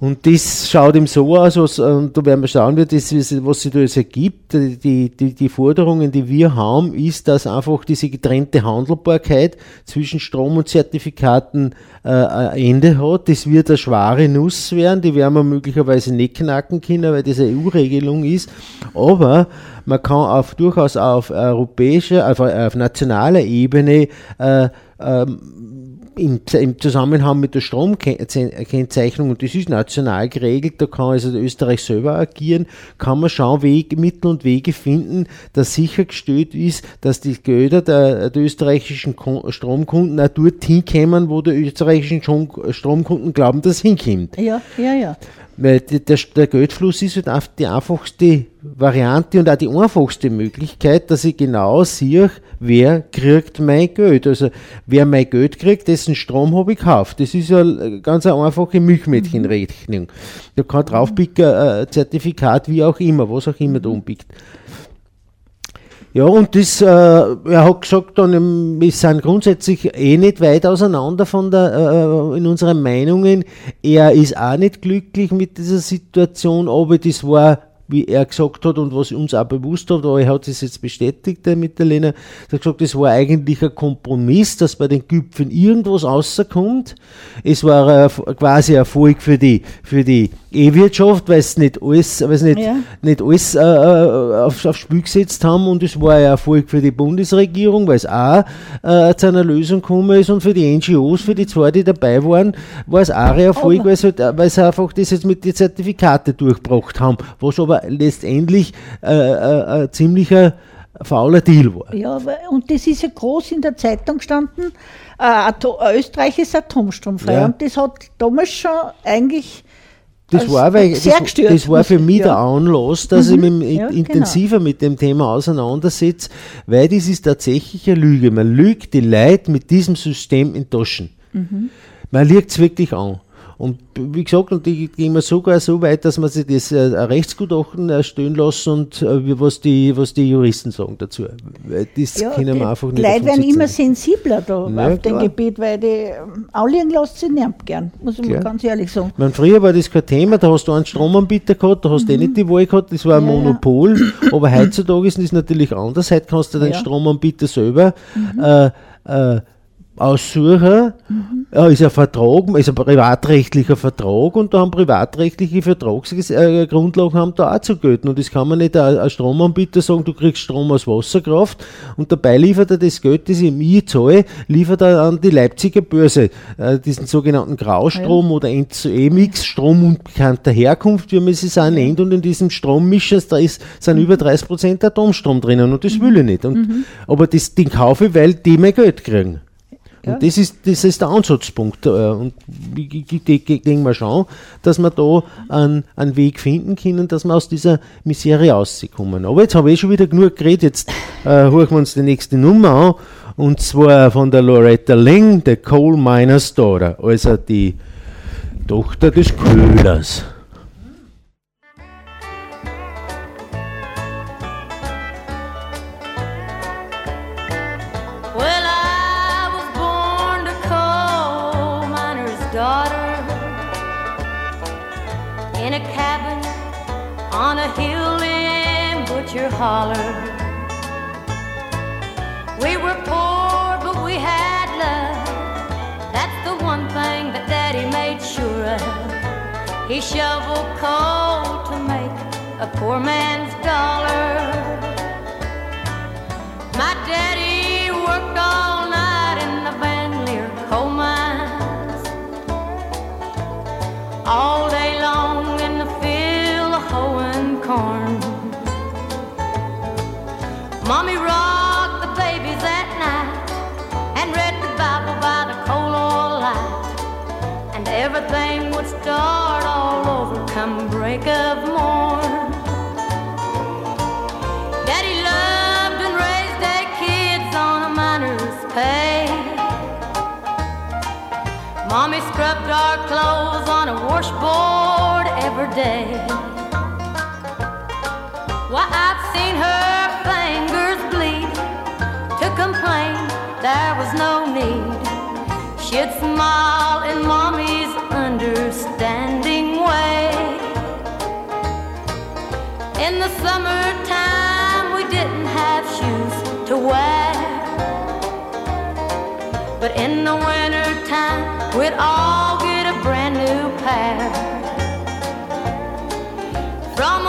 Und das schaut ihm so aus, was, und da werden wir schauen, wie das, was sich da jetzt ergibt. Die, die, die Forderungen, die wir haben, ist, dass einfach diese getrennte Handelbarkeit zwischen Strom und Zertifikaten äh, ein Ende hat. Das wird eine schwere Nuss werden, die werden wir möglicherweise nicht knacken können, weil das eine EU-Regelung ist. Aber man kann auf, durchaus auf europäischer, auf, auf nationaler Ebene äh, ähm, im, im Zusammenhang mit der Stromkennzeichnung, und das ist national geregelt, da kann also Österreich selber agieren, kann man schauen, Wege, Mittel und Wege finden, dass sichergestellt ist, dass die Gelder der, der österreichischen Stromkunden auch dort hinkommen, wo die österreichischen Strom, Stromkunden glauben, dass es hinkommt. Ja, ja, ja. Weil der, der Geldfluss ist halt die einfachste Variante und auch die einfachste Möglichkeit, dass ich genau sehe, wer kriegt mein Geld. Also wer mein Geld kriegt, dessen Strom habe ich gekauft. Das ist ja ganz eine einfache Milchmädchenrechnung. Da kann draufpicken, äh, Zertifikat, wie auch immer, was auch immer da umpickt. Ja, und das, äh, er hat gesagt, dann, ähm, wir sind grundsätzlich eh nicht weit auseinander von der, äh, in unseren Meinungen. Er ist auch nicht glücklich mit dieser Situation, aber das war, wie er gesagt hat und was uns auch bewusst hat, aber er hat es jetzt bestätigt, der Mitterlehner, er hat gesagt, das war eigentlich ein Kompromiss, dass bei den Gipfeln irgendwas rauskommt. Es war quasi Erfolg für die, für die E-Wirtschaft, weil es nicht alles, weil es nicht, Ja. nicht alles äh, äh, aufs, aufs Spiel gesetzt haben und es war ein Erfolg für die Bundesregierung, weil es auch äh, zu einer Lösung gekommen ist und für die NGOs, für die zwei, die dabei waren, war es auch ein Erfolg, weil sie, halt, äh, sie einfach das jetzt mit den Zertifikate durchgebracht haben, was aber letztendlich äh, äh, ein ziemlicher fauler Deal war. Ja, und das ist ja groß in der Zeitung gestanden, äh, Österreich ist atomstromfrei. Ja. Und das hat damals schon eigentlich Das Also, war, weil, das, das war für mich ja. der Anlass, dass ich mich ja, genau. intensiver mit dem Thema auseinandersetze, weil das ist tatsächlich eine Lüge. Man lügt die Leute mit diesem System in Taschen. Mhm. Man lügt es wirklich an. Und wie gesagt, und die gehen wir sogar so weit, dass man sich das äh, Rechtsgutachten erstellen lassen und äh, was, die, was die Juristen sagen dazu. Weil das Ja, können die wir einfach nicht. Leute auf uns werden immer sensibler da Ja, auf dem klar. Gebiet, weil die ähm, anliegen lässt sie nicht gern, muss ich mal ganz ehrlich sagen. Ich meine, früher war das kein Thema, da hast du einen Stromanbieter gehabt, da hast du eh nicht die Wahl gehabt, das war ein Mhm. Ja, ja. Monopol. Aber heutzutage ist das natürlich anders. Heute kannst du deinen Ja. Mhm. Stromanbieter selber äh, äh, aussuchen, ja, ist ein Vertrag, ist ein privatrechtlicher Vertrag und da haben privatrechtliche Vertragsgrundlagen äh, haben da auch zu gelten. Und das kann man nicht ein Stromanbieter sagen, du kriegst Strom aus Wasserkraft und dabei liefert er das Geld, das ich mir zahle, liefert er an die Leipziger Börse, äh, diesen sogenannten Graustrom oder EMX, Strom unbekannter Herkunft, wie man es auch nennt. Und in diesem Strommischer da ist, sind über 30% Atomstrom drinnen und das will ich nicht. Und, Aber das, den kaufe ich, weil die mein Geld kriegen. Und das ist, das ist der Ansatzpunkt. äh, Und ich, denke mal schon, dass wir da einen, einen Weg finden können, dass wir aus dieser Misere rauskommen. Aber jetzt habe ich schon wieder genug geredet. Jetzt äh, hören wir uns die nächste Nummer an. Und zwar von der Loretta Ling, der Coal Miner's Daughter, also die Tochter des Köhlers. Holler. We were poor, but we had love. That's the one thing that Daddy made sure of. He shoveled coal to make a poor man's dollar. My daddy worked all night in the Bandelier coal mines. All day long in the field hoeing corn. Mommy rocked the babies at night and read the Bible by the coal oil light. And everything would start all over come break of morn. Daddy loved and raised eight kids on a miner's pay. Mommy scrubbed our clothes on a washboard every day. Why, I've seen her there was no need. She'd smile in Mommy's understanding way. In the summertime, we didn't have shoes to wear. But in the wintertime, we'd all get a brand new pair. From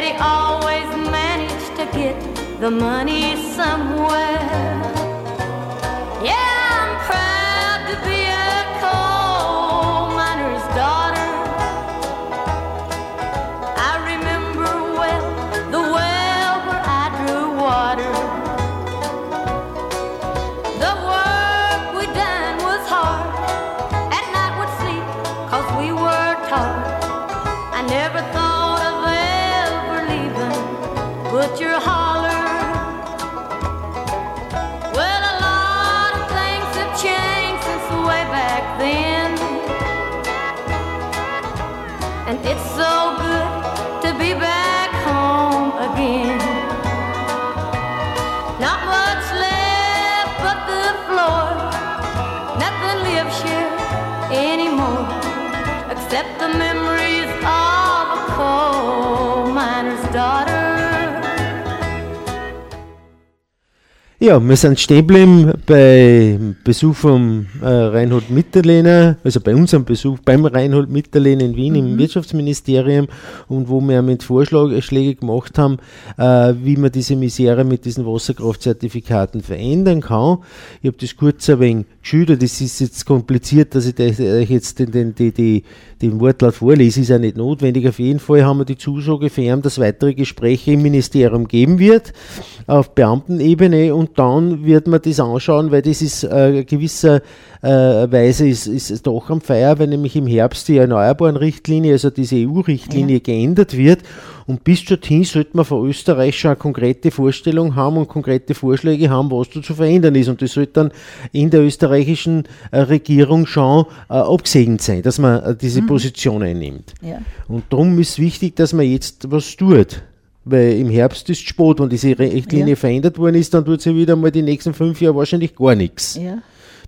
Daddy always managed to get the money somewhere. Except the memories of Ja, wir sind stehen geblieben beim Besuch vom äh, Reinhold Mitterlehner, also bei unserem Besuch beim Reinhold Mitterlehner in Wien im Wirtschaftsministerium und wo wir mit Vorschläge gemacht haben, äh, wie man diese Misere mit diesen Wasserkraftzertifikaten verändern kann. Ich habe das kurz ein wenig geschildert, das ist jetzt kompliziert, dass ich euch jetzt den, den, die, den Wortlaut vorlese, ist ja nicht notwendig. Auf jeden Fall haben wir die Zusage für ihn, dass weitere Gespräche im Ministerium geben wird, auf Beamtenebene und dann wird man das anschauen, weil das ist äh, gewisser äh, Weise ist, ist es doch am Feier, weil nämlich im Herbst die Erneuerbaren-Richtlinie, also diese EU-Richtlinie geändert wird und bis dorthin sollte man von Österreich schon eine konkrete Vorstellung haben und konkrete Vorschläge haben, was da zu verändern ist und das sollte dann in der österreichischen äh, Regierung schon äh, abgesegnet sein, dass man äh, diese Position einnimmt. Ja. Und darum ist wichtig, dass man jetzt was tut. Weil im Herbst ist es spät, wenn diese Richtlinie Ja. verändert worden ist, dann tut sie wieder mal die nächsten fünf Jahre wahrscheinlich gar nichts. Ja,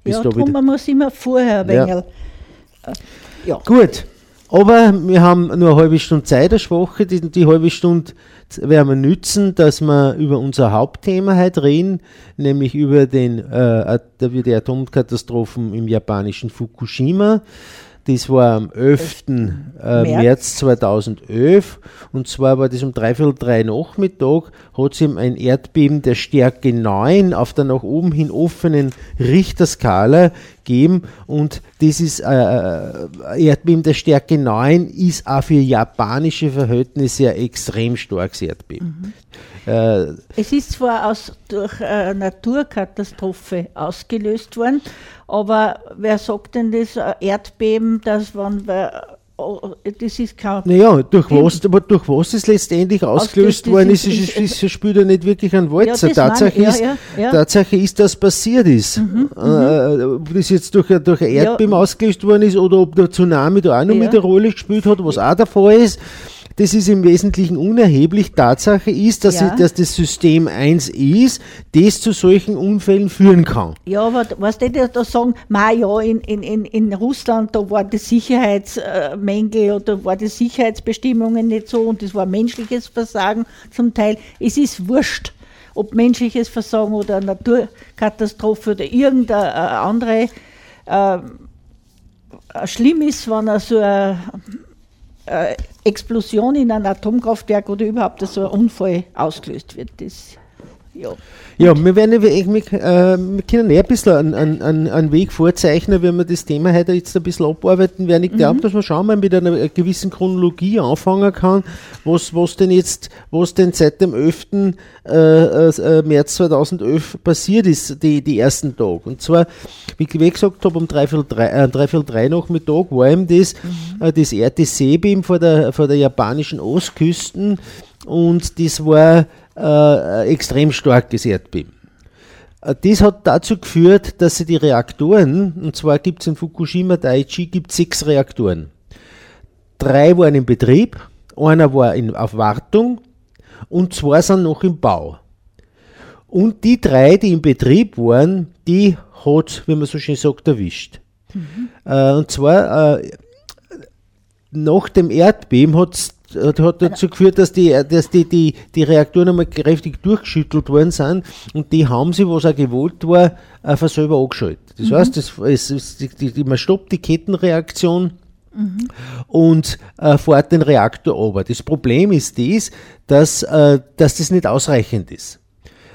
Bis ja da drum, man muss immer vorher ein Ja. äh, Ja. Gut, Aber wir haben nur eine halbe Stunde Zeit, eine schwache. Die, die halbe Stunde werden wir nützen, dass wir über unser Hauptthema heute reden, nämlich über den, äh, über die Atomkatastrophen im japanischen Fukushima. Das war am 11. Äh, März. März 2011 und zwar war das um dreiviertel drei Nachmittag, hat es eben ein Erdbeben der Stärke 9 auf der nach oben hin offenen Richterskala gegeben und das ist äh, äh, Erdbeben der Stärke 9 ist auch für japanische Verhältnisse ein extrem starkes Erdbeben. Äh, Es ist zwar aus, durch eine Naturkatastrophe ausgelöst worden, aber wer sagt denn das äh, Erdbeben, das wann wir, oh, das ist kein Naja, durch was, aber durch was es letztendlich ausgelöst das worden ist- ist, ist, ist- spielt ja nicht wirklich einen Walzer. Ja, meine Tatsache, ja, ist, ja, ja. Tatsache ist, dass passiert ist. Äh, ob das jetzt durch, ein- durch ein. Erdbeben ausgelöst worden ist oder ob der Tsunami da auch noch mit eine Rolle gespielt hat, was auch der Fall ist. Das ist im Wesentlichen unerheblich. Tatsache ist, dass, Ja. sie, dass das System 1 ist, das zu solchen Unfällen führen kann. Ja, aber was die da sagen, ma ja, in, in, in, Russland, da waren die Sicherheitsmängel oder waren die Sicherheitsbestimmungen nicht so und das war menschliches Versagen zum Teil. Es ist wurscht, ob menschliches Versagen oder eine Naturkatastrophe oder irgendeine äh, andere äh, schlimm ist, wenn also eine, eine Explosion in einem Atomkraftwerk oder überhaupt so ein Unfall ausgelöst wird. Das, ja. Ja, wir werden ja- wir, äh, wir können eh ein bisschen einen, einen, einen, Weg vorzeichnen, wenn wir das Thema heute jetzt ein bisschen abarbeiten werden. Ich glaube, dass man schon mal mit einer gewissen Chronologie anfangen kann, was, was denn jetzt, was denn seit dem 11. Äh, äh, März 2011 passiert ist, die, die ersten Tage. Und zwar, wie ich gesagt habe, um dreiviertel drei, äh, dreiviertel drei Nachmittag war eben das, äh, das RTC-Beam vor der, vor der japanischen Ostküsten und das war äh, ein extrem starkes Erdbeben. Äh, Das hat dazu geführt, dass sie die Reaktoren, und zwar gibt es in Fukushima Daiichi gibt's sechs Reaktoren. Drei waren in Betrieb, einer war in, auf Wartung und zwei sind noch im Bau. Und die drei, die in Betrieb waren, die hat, wie man so schön sagt, erwischt. Äh, und zwar äh, nach dem Erdbeben hat, hat dazu geführt, dass, die, dass die, die, die Reaktoren einmal kräftig durchgeschüttelt worden sind und die haben sie, was auch gewollt war, äh, von selber angeschaltet. Das heißt, das, es, es, die, die, man stoppt die Kettenreaktion und äh, fährt den Reaktor runter. Das Problem ist das, dass, äh, dass das nicht ausreichend ist.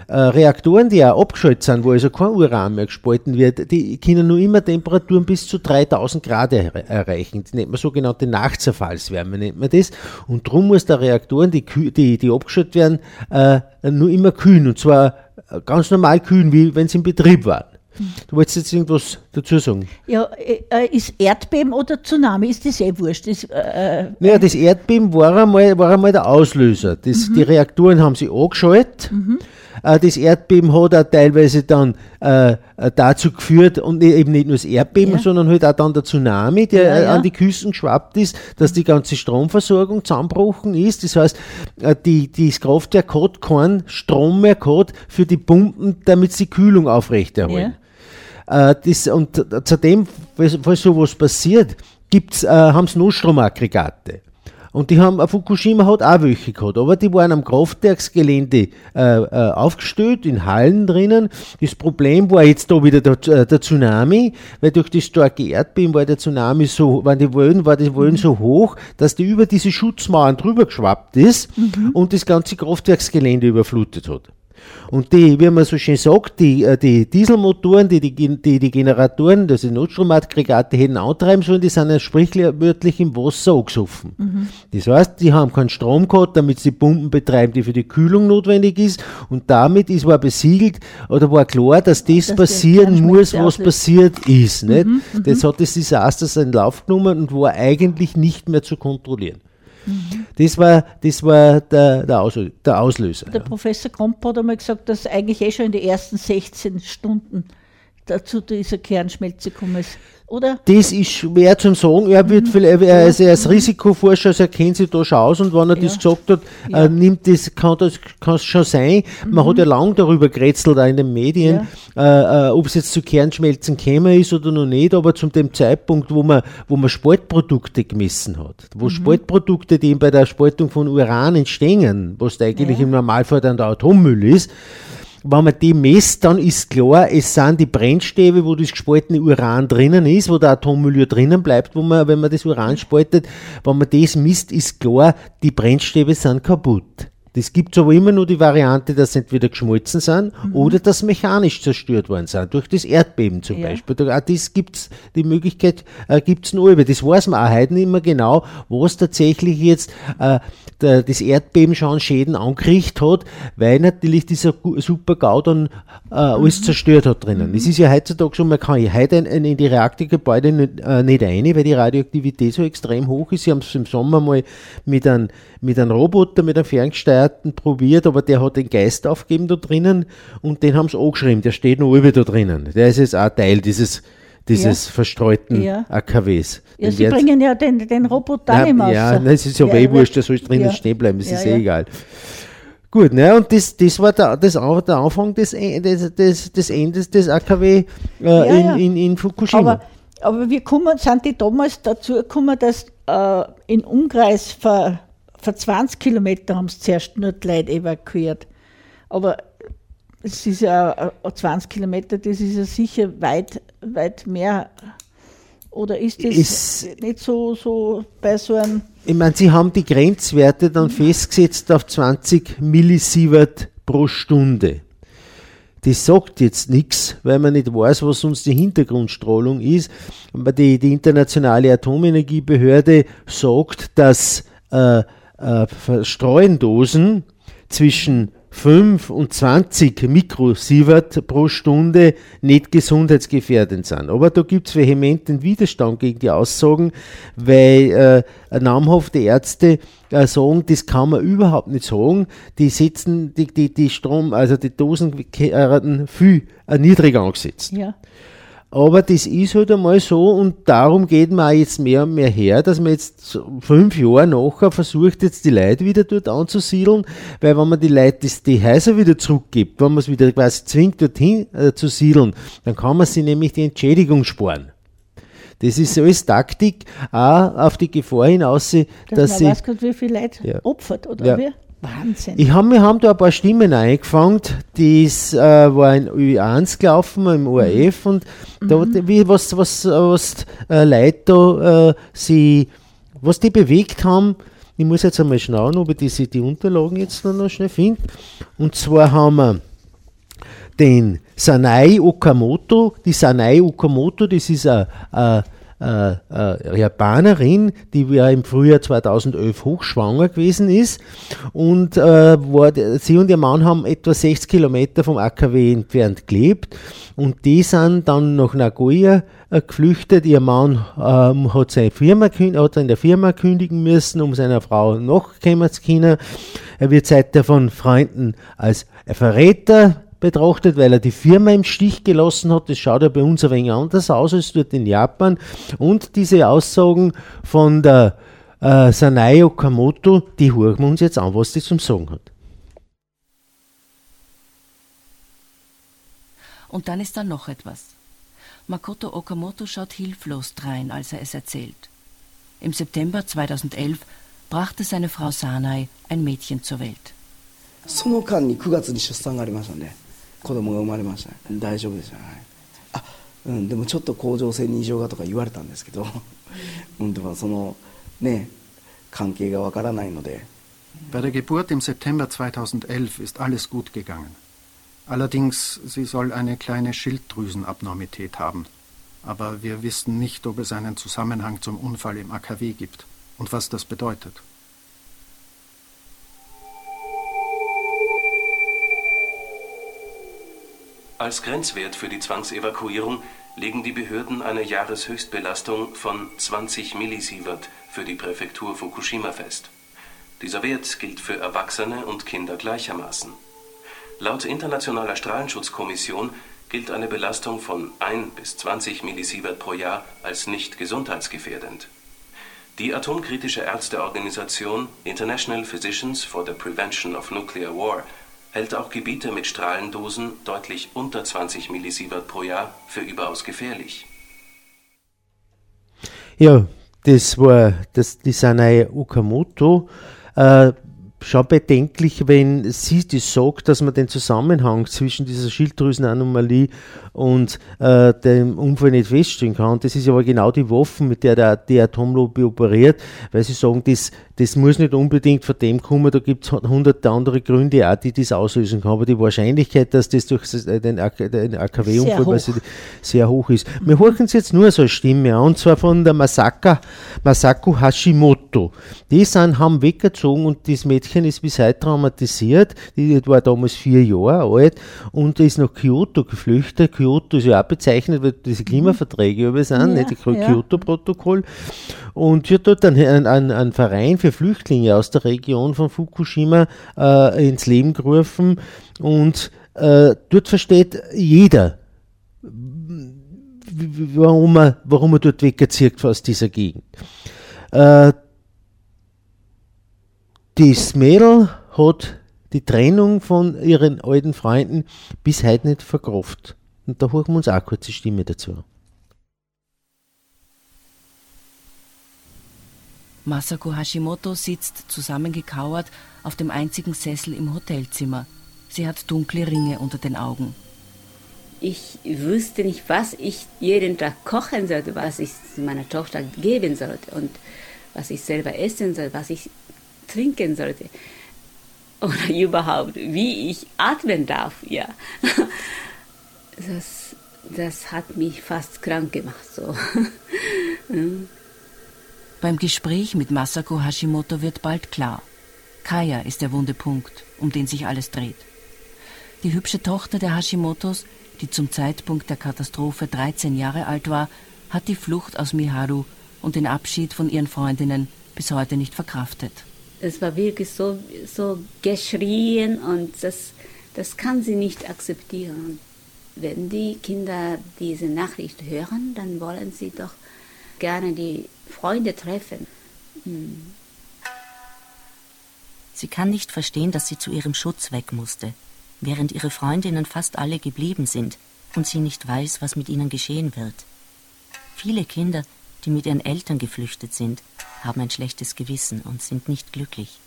Äh, Reaktoren, die auch abgeschaltet sind, wo also kein Uran mehr gespalten wird, die können nur immer Temperaturen bis zu 3000 Grad er erreichen. Das nennt man sogenannte Nachzerfallswärme, nennt man das. Und darum muss der Reaktoren, die, die, die abgeschaltet werden, äh, nur immer kühlen. Und zwar äh, ganz normal kühlen, wie wenn sie in Betrieb waren. Du wolltest jetzt irgendwas dazu sagen? Ja, äh, ist Erdbeben oder Tsunami, ist das eh wurscht. Das, äh, Naja, das Erdbeben war einmal, war einmal der Auslöser. Das, Die Reaktoren haben sie angeschaltet. Äh, Das Erdbeben hat auch teilweise dann äh, äh, dazu geführt, und eben nicht nur das Erdbeben, Ja. sondern halt auch dann der Tsunami, der Ja, äh, ja. an die Küsten geschwappt ist, dass die ganze Stromversorgung zusammengebrochen ist. Das heißt, äh, die, das Kraftwerk hat keinen Strom mehr gehabt für die Pumpen, damit sie die Kühlung aufrechterhalten. Äh, das, und äh, zudem, falls, falls sowas passiert, gibt's, äh, haben sie Notstromaggregate. Und die haben, äh, Fukushima hat auch welche gehabt, aber die waren am Kraftwerksgelände äh, äh, aufgestellt, in Hallen drinnen. Das Problem war jetzt da wieder der, äh, der Tsunami, weil durch das starke Erdbeben war der Tsunami so, waren die Wellen, war die Wellen so hoch, dass die über diese Schutzmauern drüber geschwappt ist und das ganze Kraftwerksgelände überflutet hat. Und die, wie man so schön sagt, die, äh, die Dieselmotoren, die die, die die Generatoren, also die Notstromaggregate hätten antreiben sollen, die sind ja sprichwörtlich im Wasser angesoffen. Das heißt, die haben keinen Strom gehabt, damit sie Pumpen betreiben, die für die Kühlung notwendig ist. Und damit ist war besiegelt oder war klar, dass das der passieren muss, was passiert ist. Nicht? Das hat das Desaster seinen Lauf genommen und war eigentlich nicht mehr zu kontrollieren. Das war, das war der, der, Aus, der Auslöser. der Professor Kromp hat einmal gesagt, dass eigentlich eh schon in den ersten 16 Stunden zu dieser Kernschmelze gekommen ist, oder? Das ist schwer zum sagen. Er, wird viel, er, ist, er ist Risikoforscher, also er kennt sich da schon aus und wenn er das gesagt hat, Ja. äh, nimmt das, kann das kann es schon sein. Man hat ja lange darüber gerätselt, auch in den Medien, äh, äh, ob es jetzt zu Kernschmelzen gekommen ist oder noch nicht, aber zu dem Zeitpunkt, wo man, wo man Spaltprodukte gemessen hat, wo Spaltprodukte, die eben bei der Spaltung von Uran entstehen, was eigentlich im Normalfall dann der Atommüll ist, wenn man die misst, dann ist klar, es sind die Brennstäbe, wo das gespaltene Uran drinnen ist, wo der Atommüll drinnen bleibt, wo man, wenn man das Uran spaltet, wenn man das misst, ist klar, die Brennstäbe sind kaputt. Das gibt aber immer nur die Variante, dass sie entweder geschmolzen sind oder dass mechanisch zerstört worden sind, durch das Erdbeben zum Ja. Beispiel. Auch das gibt's, die Möglichkeit äh, gibt's nur über. Das weiß man auch heute nicht mehr genau, was tatsächlich jetzt äh, das Erdbeben schon Schäden angerichtet hat, weil natürlich dieser Super-GAU dann äh, alles zerstört hat drinnen. Es ist ja heutzutage schon, man kann heute in, in die Reaktorgebäude nicht, äh, nicht rein, weil die Radioaktivität so extrem hoch ist. Sie haben es im Sommer mal mit einem, mit einem Roboter, mit einem ferngesteuerten probiert, aber der hat den Geist aufgegeben da drinnen und den haben sie angeschrieben, der steht noch über da drinnen. Der ist jetzt auch Teil dieses, dieses verstreuten Ja. AKWs. Ja, sie bringen ja den, den Roboter nicht mehr Nein, ja, nein, es ist ja, eh wurscht, der soll drinnen ja. stehen bleiben, das Ja, ist ja. eh egal. Gut, ne, und das, das war der, das, der Anfang des, E- des, des, des Endes des AKW äh, Ja, in, ja. In, in Fukushima. Aber, aber wir kommen, sind die damals dazu gekommen, dass äh, in Umkreis für, für 20 Kilometer haben sie zuerst nur die Leute evakuiert. Aber es ist ja äh, 20 Kilometer, das ist ja sicher weit, weit mehr. Oder ist das Ist- nicht so, so bei so einem. Ich meine, sie haben die Grenzwerte dann festgesetzt auf 20 Millisievert pro Stunde. Das sagt jetzt nichts, weil man nicht weiß, was uns die Hintergrundstrahlung ist. Aber die, die internationale Atomenergiebehörde sagt, dass äh, äh, Streuendosen zwischen 5 und 20 Mikrosievert pro Stunde nicht gesundheitsgefährdend sind. Aber da gibt es vehementen Widerstand gegen die Aussagen, weil äh, namhafte Ärzte äh, sagen, das kann man überhaupt nicht sagen. Die setzen die, die, die Strom, also die Dosen werden viel äh, niedriger angesetzt. Ja. Aber das ist halt einmal so und darum geht man auch jetzt mehr und mehr her, dass man jetzt fünf Jahre nachher versucht, jetzt die Leute wieder dort anzusiedeln, weil wenn man die Leute das, die Häuser wieder zurückgibt, wenn man es wieder quasi zwingt, dorthin äh, zu siedeln, dann kann man sich nämlich die Entschädigung sparen. Das ist alles Taktik, auch auf die Gefahr hinaus, dass, Dass man sie. weiß wie viele Leute Ja. opfert, oder Ja. wie? Wahnsinn. Ich hab, wir haben da ein paar Stimmen eingefangen, das äh, war in Ö1 gelaufen, im ORF, und da, wie, was, was, was äh, Leute da, äh, sie, was die bewegt haben, ich muss jetzt einmal schauen, ob ich diese, die Unterlagen jetzt noch, schnell finde. Und zwar haben wir den Sanai Okamoto. Die Sanai Okamoto, das ist eine, eine, eine Japanerin, die ja im Frühjahr 2011 hochschwanger gewesen ist. Und äh, war, sie und ihr Mann haben etwa 60 Kilometer vom AKW entfernt gelebt. Und die sind dann nach Nagoya äh, geflüchtet. Ihr Mann ähm, hat, seine Firma, hat in der Firma kündigen müssen, um seiner Frau nachkommen zu können. Er wird seither von Freunden als Verräter betrachtet, weil er die Firma im Stich gelassen hat. Das schaut ja bei uns ein wenig anders aus als dort in Japan. Und diese Aussagen von der äh, Sanai Okamoto, die hören wir uns jetzt an, was die zum Sagen hat. Und dann ist da noch etwas. Makoto Okamoto schaut hilflos drein, als er es erzählt. Im September 2011 brachte seine Frau Sanai ein Mädchen zur Welt. その間に9月に出産がありましたね。子供が生まれました、ね、大丈夫でした、ね、あうん、でもちょっと甲状腺に異常がとか言われたんですけど、うん、でもそのね関係がわからないので Bei der Geburt im September 2011 ist alles gut gegangen. Allerdings, sie soll eine kleine Schilddrüsenabnormität haben. Aber wir wissen nicht, ob es einen Zusammenhang zum Unfall im AKW gibt und was das bedeutet. Als Grenzwert für die Zwangsevakuierung legen die Behörden eine Jahreshöchstbelastung von 20 Millisievert für die Präfektur Fukushima fest. Dieser Wert gilt für Erwachsene und Kinder gleichermaßen. Laut Internationaler Strahlenschutzkommission gilt eine Belastung von 1 bis 20 Millisievert pro Jahr als nicht gesundheitsgefährdend. Die atomkritische Ärzteorganisation International Physicians for the Prevention of Nuclear War hält auch Gebiete mit Strahlendosen deutlich unter 20 Millisievert pro Jahr für überaus gefährlich. Ja, das war das, Sanae Okamoto. Äh, schon bedenklich, wenn sie das sagt, dass man den Zusammenhang zwischen dieser Schilddrüsenanomalie und äh, dem Unfall nicht feststellen kann. Das ist aber genau die Waffen, mit der der, die Atomlobby operiert, weil sie sagen, das, das muss nicht unbedingt von dem kommen, da gibt es hunderte andere Gründe auch, die das auslösen kann. Aber die Wahrscheinlichkeit, dass das durch den, AKW-Unfall sehr, sehr hoch ist. Wir horchen jetzt nur so eine Stimme an, und zwar von der Masaka, Masako Hashimoto. Die sind, haben weggezogen und das Mädchen ist bis heute traumatisiert. Die war damals vier Jahre alt und ist nach Kyoto geflüchtet. Kyoto ist ja auch bezeichnet, weil diese Klimaverträge über sind, ja, nicht, das Kyoto-Protokoll. Und wird dort einen, einen, einen, Verein für Flüchtlinge aus der Region von Fukushima äh, ins Leben gerufen. Und äh, dort versteht jeder, warum er, warum er dort weggezirkt aus dieser Gegend. Äh, das Mädel hat die Trennung von ihren alten Freunden bis heute nicht verkraft. Und da hören wir uns auch kurz die Stimme dazu. Masako Hashimoto sitzt zusammengekauert auf dem einzigen Sessel im Hotelzimmer. Sie hat dunkle Ringe unter den Augen. Ich wusste nicht, was ich jeden Tag kochen sollte, was ich meiner Tochter geben sollte und was ich selber essen sollte, was ich trinken sollte. Oder überhaupt, wie ich atmen darf, ja. das, das hat mich fast krank gemacht. So. Beim Gespräch mit Masako Hashimoto wird bald klar. Kaya ist der wunde Punkt, um den sich alles dreht. Die hübsche Tochter der Hashimotos, die zum Zeitpunkt der Katastrophe 13 Jahre alt war, hat die Flucht aus Miharu und den Abschied von ihren Freundinnen bis heute nicht verkraftet. Es war wirklich so, so geschrien und das, das kann sie nicht akzeptieren wenn die Kinder diese Nachricht hören, dann wollen sie doch gerne die Freunde treffen. Hm. Sie kann nicht verstehen, dass sie zu ihrem Schutz weg musste, während ihre Freundinnen fast alle geblieben sind und sie nicht weiß, was mit ihnen geschehen wird. Viele Kinder, die mit ihren Eltern geflüchtet sind, haben ein schlechtes Gewissen und sind nicht glücklich.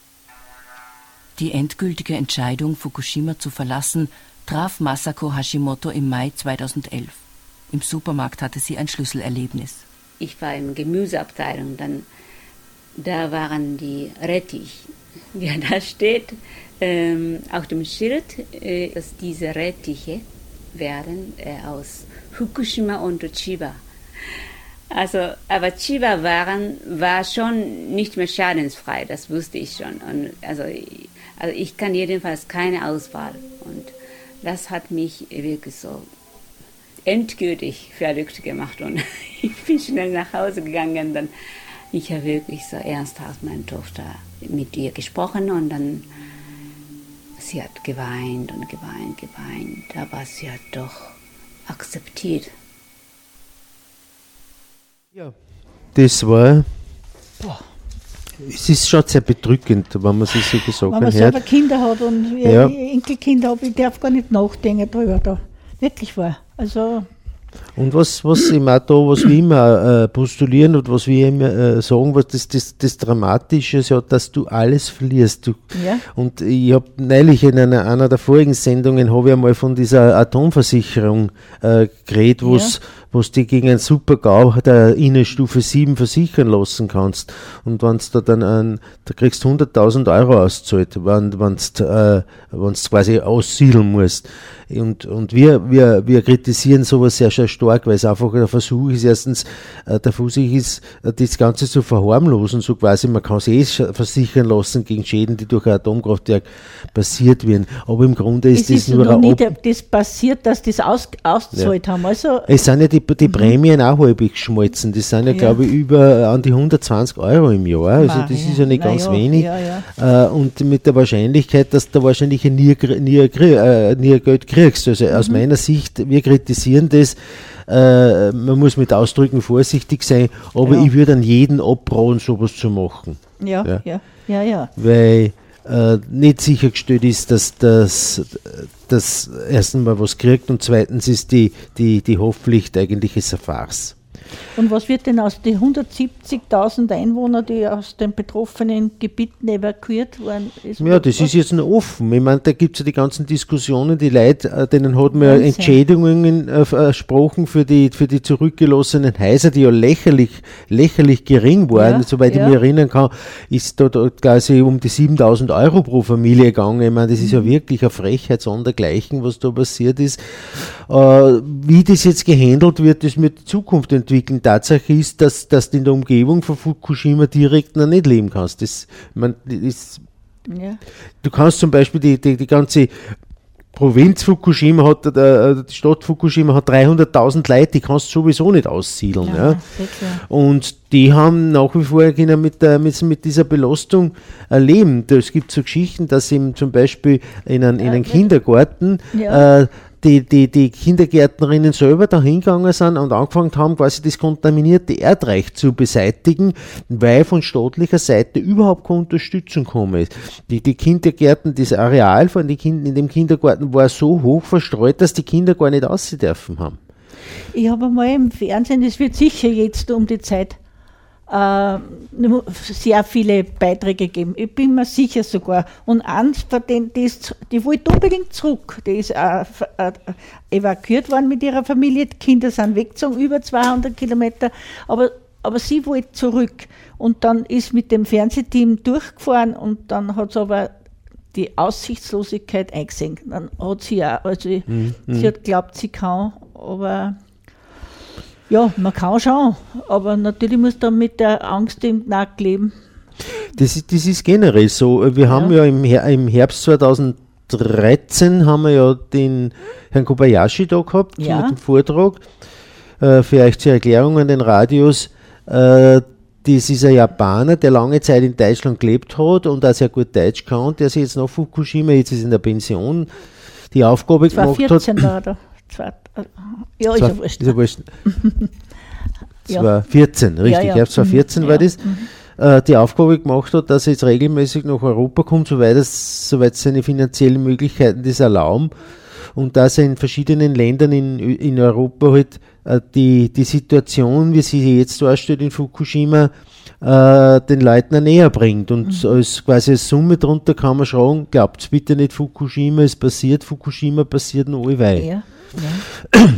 Die endgültige Entscheidung, Fukushima zu verlassen, traf Masako Hashimoto im Mai 2011. Im Supermarkt hatte sie ein Schlüsselerlebnis. Ich war im Gemüseabteilung, dann da waren die Rettich. Ja, da steht ähm, auf dem Schild, äh, dass diese Rettiche werden äh, aus Fukushima und Chiba. Also, aber Chiba waren, war schon nicht mehr schadensfrei, das wusste ich schon. Und also, also ich kann jedenfalls keine Auswahl. Und das hat mich wirklich so endgültig verrückt gemacht und ich bin schnell nach Hause gegangen. Dann ich habe wirklich so ernsthaft meine Tochter mit ihr gesprochen und dann sie hat geweint und geweint, geweint, aber sie hat doch akzeptiert. Ja, das war Boah. Es ist schon sehr bedrückend, wenn man sich so gesagt Wenn man selber Kinder hat und ja. Enkelkinder habe, ich darf gar nicht nachdenken darüber. Da. Wirklich wahr. Also und was, was immer da, was wir immer äh, postulieren und was wir immer äh, sagen, was das, das, das Dramatische ist ja, dass du alles verlierst. Du, ja. Und ich habe neulich in einer, einer der vorigen Sendungen habe ich einmal von dieser Atomversicherung äh, geredet, wo es ja was du gegen einen Super-GAU der Innenstufe 7 versichern lassen kannst. Und wenn du da dann ein, da kriegst 100.000 Euro auszahlt, wenn du äh, quasi aussiedeln musst. Und, und wir, wir, wir kritisieren sowas sehr, sehr stark, weil es einfach der Versuch ist, erstens, äh, der Versuch ist, äh, das Ganze zu verharmlosen, so quasi, man kann sich eh versichern lassen gegen Schäden, die durch ein Atomkraftwerk passiert werden. Aber im Grunde ist es das ist nur ein nie das passiert, dass das aus, ausgezahlt ja. haben. Also es sind ja die die, die Prämien auch halbwegs geschmolzen. Das sind ja, Ja. glaube ich, über an die 120 Euro im Jahr. Also das ja. ist ja nicht Na ganz ja, wenig. Äh, und mit der Wahrscheinlichkeit, dass du wahrscheinlich nie, nie, äh, nie Geld kriegst. Also aus Mhm. meiner Sicht, wir kritisieren das. Äh, man muss mit Ausdrücken vorsichtig sein, aber ich würde an jeden abraten, sowas zu machen. Ja, Ja. ja, ja, ja. Weil äh, nicht sichergestellt ist, dass das dass erstens mal was kriegt und zweitens ist die, die, die Hoffpflicht eigentlich ist eine Farce. Und was wird denn aus den 170.000 Einwohnern, die aus den betroffenen Gebieten evakuiert worden ist? Ja, das ist jetzt noch offen. Ich meine, da gibt es ja die ganzen Diskussionen, die Leute, äh, denen hat man ja. Entschädigungen äh, versprochen für die, für die zurückgelassenen Häuser, die ja lächerlich, lächerlich gering waren. Ja, Soweit ja. ich mich erinnern kann, ist da, da quasi um die 7000 Euro pro Familie gegangen. Ich meine, das ist ja Mhm. wirklich eine Frechheit sondergleichen, was da passiert ist. Äh, wie das jetzt gehandelt wird, das wird die Zukunft entwickeln. Tatsache ist, dass, dass du in der Umgebung von Fukushima direkt noch nicht leben kannst. Das, meine, das Ja. Du kannst zum Beispiel die, die, die ganze Provinz Fukushima hat, äh, die Stadt Fukushima hat 300.000 Leute, die kannst du sowieso nicht aussiedeln. Ja, klar. Und die haben nach wie vor können mit, der, mit, mit dieser Belastung äh, leben. Es gibt so Geschichten, dass eben zum Beispiel in einem, in einem Kindergarten Ja. äh, die, die, die Kindergärtnerinnen selber da hingegangen sind und angefangen haben, quasi das kontaminierte Erdreich zu beseitigen, weil von staatlicher Seite überhaupt keine Unterstützung gekommen ist. Die, die Kindergärten, das Areal von den Kindern in dem Kindergarten war so hoch verstreut, dass die Kinder gar nicht aussehen dürfen haben. Ich habe einmal im Fernsehen, es wird sicher jetzt um die Zeit sehr viele Beiträge geben. Ich bin mir sicher sogar. Und eins von denen, die, ist, die wollte unbedingt zurück. Die ist äh, äh, evakuiert worden mit ihrer Familie. Die Kinder sind weggezogen, über 200 Kilometer. Aber, aber sie wollte zurück. Und dann ist mit dem Fernsehteam durchgefahren und dann hat es aber die Aussichtslosigkeit eingesehen. Dann hat sie auch, also Mhm, sie hat glaubt, sie kann, aber ja, man kann schon, aber natürlich muss man mit der Angst im Nacken leben. Das ist, das ist generell so. Wir haben ja im, Her im Herbst 2013 haben wir ja den Herrn Kobayashi da gehabt Ja. mit dem Vortrag. Äh, euch zur Erklärung an den Radios. Äh, das ist ein Japaner, der lange Zeit in Deutschland gelebt hat und auch sehr gut Deutsch kann, der sich jetzt nach Fukushima, jetzt ist in der Pension, die Aufgabe gemacht 2014 hat. war er. Zwei- äh, Ja, ist ja wurscht. ist ja wurscht. Ja. 2014, richtig, Ja, ja. Herbst 2014 Mhm. war Ja. das, äh, die Aufgabe gemacht hat, dass er jetzt regelmäßig nach Europa kommt, soweit, es, soweit seine finanziellen Möglichkeiten das erlauben und dass er in verschiedenen Ländern in, in Europa halt äh, die, die Situation, wie sie jetzt darstellt in Fukushima, äh, den Leuten näher bringt. Und Mhm. als quasi als Summe drunter kann man schreiben, glaubt bitte nicht Fukushima, es passiert, Fukushima passiert noch allweil. Ja,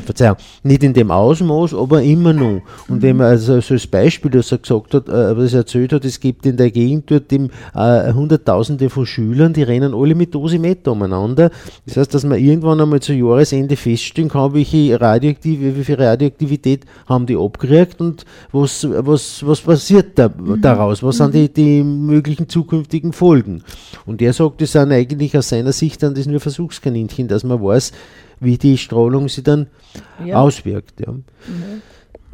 Verzeihung, nicht in dem Ausmaß, aber immer noch. Und wenn man also so als Beispiel, das er gesagt hat, äh, was er erzählt hat, es gibt in der Gegend dort im, äh, Hunderttausende von Schülern, die rennen alle mit Dosimeter umeinander. Das heißt, dass man irgendwann einmal zu Jahresende feststellen kann, welche Radioaktive, wie viel Radioaktivität haben die abgekriegt und was, was, was passiert da, daraus, was sind die, die möglichen zukünftigen Folgen. Und er sagt, das sind eigentlich aus seiner Sicht dann das nur Versuchskaninchen, dass man weiß, wie die Strahlung sich dann Ja. auswirkt. Ja.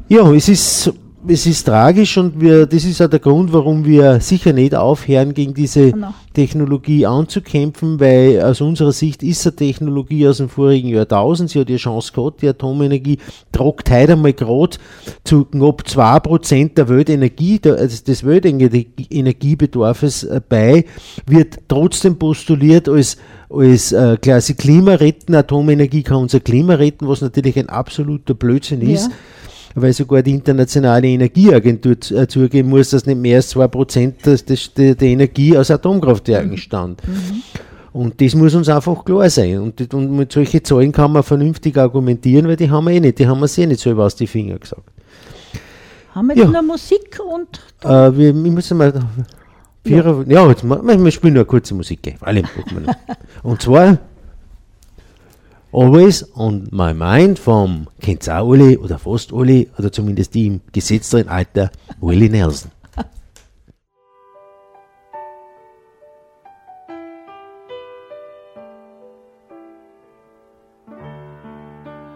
ja, es ist, es ist tragisch und wir, das ist auch der Grund, warum wir sicher nicht aufhören, gegen diese Genau. Technologie anzukämpfen, weil aus unserer Sicht ist eine Technologie aus dem vorigen Jahrtausend, sie hat die Chance gehabt, die Atomenergie tragt heute einmal gerade zu knapp 2% der Weltenergie, also des Weltenergiebedarfs äh, bei, wird trotzdem postuliert als als äh, quasi Klima retten. Atomenergie kann unser Klima retten, was natürlich ein absoluter Blödsinn Ja. ist weil sogar die internationale Energieagentur äh, zugeben muss, dass nicht mehr als 2% des, des, der, der Energie aus Atomkraftwerken stammt. Und das muss uns einfach klar sein. Und, das- und mit solchen Zahlen kann man vernünftig argumentieren, weil die haben wir eh nicht, die haben wir eh nicht selber aus die Finger gesagt. Haben wir Ja. noch Musik und Äh, wir, wir müssen mal. Vier, ja. jetzt, ma- wir spielen nur eine kurze Musik. Alle machen wir noch. Und zwar Always on My Mind vom, kennt's auch alle oder fast alle, oder zumindest die im gesetzteren Alter, Willie Nelson.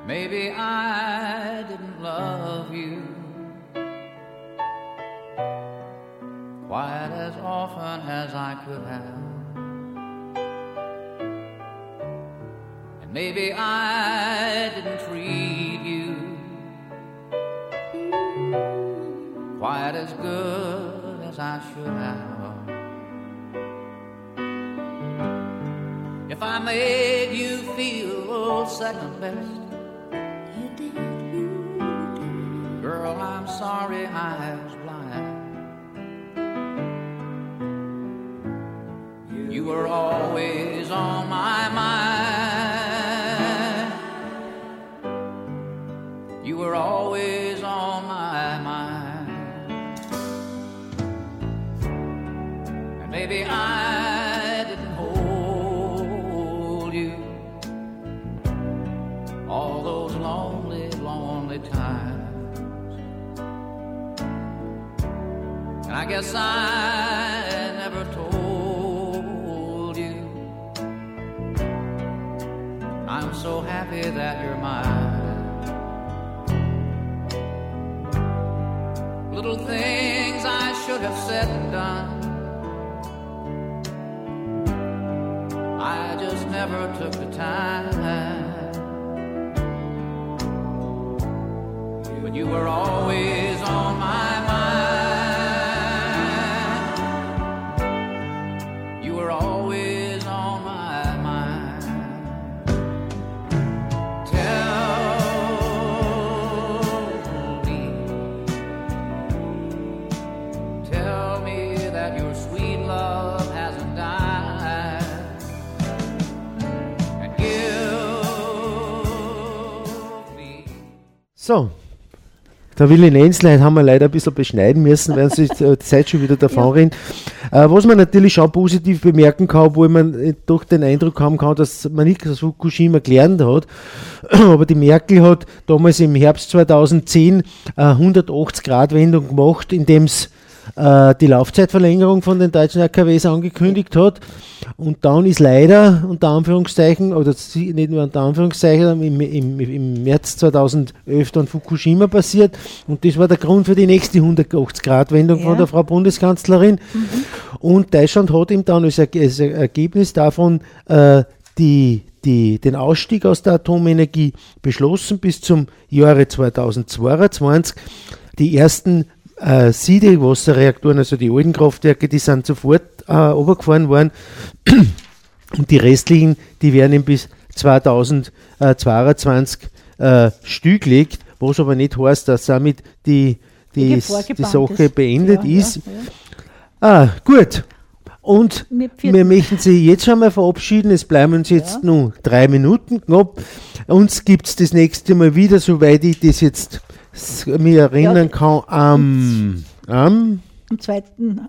Maybe I didn't love you quite as often as I could have. Maybe I didn't treat you quite as good as I should have. If I made you feel second best. Girl, I'm sorry I was blind. You were always guess I never told you I'm so happy that you're mine. Little things I should have said and done. I just never took the time. But you were always So, der Willi Nenzlein haben wir leider ein bisschen beschneiden müssen, weil sich die Zeit schon wieder davon rennt. Äh, was man natürlich auch positiv bemerken kann, obwohl man doch den Eindruck haben kann, dass man nicht aus Fukushima gelernt hat, aber die Merkel hat damals im Herbst 2010 eine 180-Grad-Wendung gemacht, indem es äh, die Laufzeitverlängerung von den deutschen AKWs angekündigt hat. Und dann ist leider, unter Anführungszeichen, oder nicht nur unter Anführungszeichen, im, im, im März 2011 dann Fukushima passiert. Und das war der Grund für die nächste 180-Grad-Wendung von Ja. der Frau Bundeskanzlerin. Und Deutschland hat ihm dann als, als Ergebnis davon äh, die, die, den Ausstieg aus der Atomenergie beschlossen bis zum Jahre 2022. Die ersten äh, Siedewasserreaktoren, also die alten Kraftwerke, die sind sofort äh, runtergefahren worden. Und die restlichen, die werden bis 2022 äh, stillgelegt, was aber nicht heißt, dass damit die, die, die gebannt Sache ist. beendet Ja, ist. ja, ja. Ah, gut. Und wir möchten Sie jetzt schon mal verabschieden. Es bleiben uns jetzt nur drei Minuten knapp. Uns gibt es das nächste Mal wieder, soweit ich das jetzt mich erinnern kann, am, am Am zweiten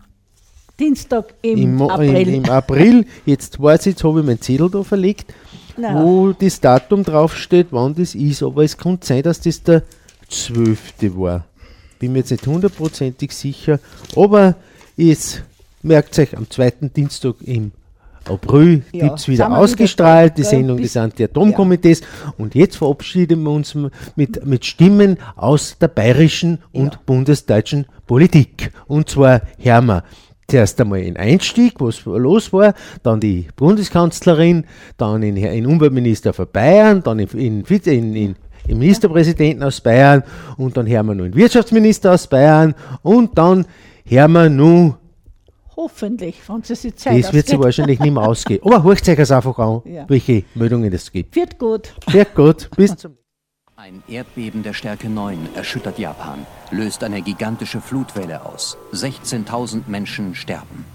Dienstag im, im, April. Im, im April. Jetzt weiß ich, jetzt habe ich meinen Zettel da verlegt, Na. wo das Datum draufsteht, wann das ist. Aber es kann sein, dass das der 12. war. Bin mir jetzt nicht hundertprozentig sicher. Aber jetzt merkt euch, am zweiten Dienstag im April Ja, gibt es wieder ausgestrahlt, die? Sendung Bis- des Anti-Atom-Komitees. Und jetzt verabschieden wir uns mit, mit Stimmen aus der bayerischen und bundesdeutschen Politik. Und zwar hören wir zuerst einmal in Einstieg, was los war, dann die Bundeskanzlerin, dann in, in Umweltminister von Bayern, dann in, in, in, Ministerpräsidenten aus Bayern und dann hören wir noch den Wirtschaftsminister aus Bayern und dann hören wir noch Hoffentlich, wenn sie sich Zeit das wird ausgeht. wahrscheinlich nicht mehr ausgehen. Aber horcht euch es einfach an, Ja. welche Meldungen es gibt. Wird gut. Sehr gut, bis zum Ein Erdbeben der Stärke 9 erschüttert Japan, löst eine gigantische Flutwelle aus. 16.000 Menschen sterben.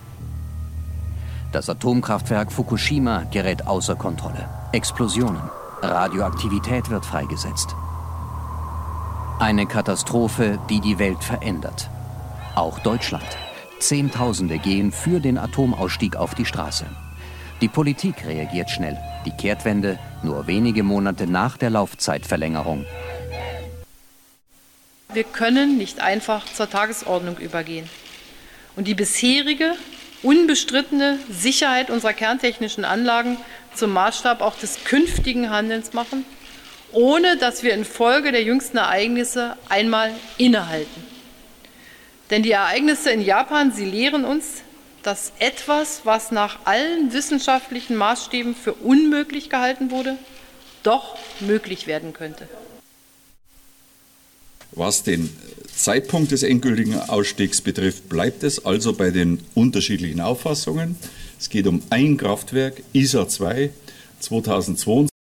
Das Atomkraftwerk Fukushima gerät außer Kontrolle. Explosionen. Radioaktivität wird freigesetzt. Eine Katastrophe, die die Welt verändert. Auch Deutschland. Zehntausende gehen für den Atomausstieg auf die Straße. Die Politik reagiert schnell. Die Kehrtwende nur wenige Monate nach der Laufzeitverlängerung. Wir können nicht einfach zur Tagesordnung übergehen und die bisherige, unbestrittene Sicherheit unserer kerntechnischen Anlagen zum Maßstab auch des künftigen Handelns machen, ohne dass wir infolge der jüngsten Ereignisse einmal innehalten. Denn die Ereignisse in Japan, sie lehren uns, dass etwas, was nach allen wissenschaftlichen Maßstäben für unmöglich gehalten wurde, doch möglich werden könnte. Was den Zeitpunkt des endgültigen Ausstiegs betrifft, bleibt es also bei den unterschiedlichen Auffassungen. Es geht um ein Kraftwerk, ISA 2, 2022.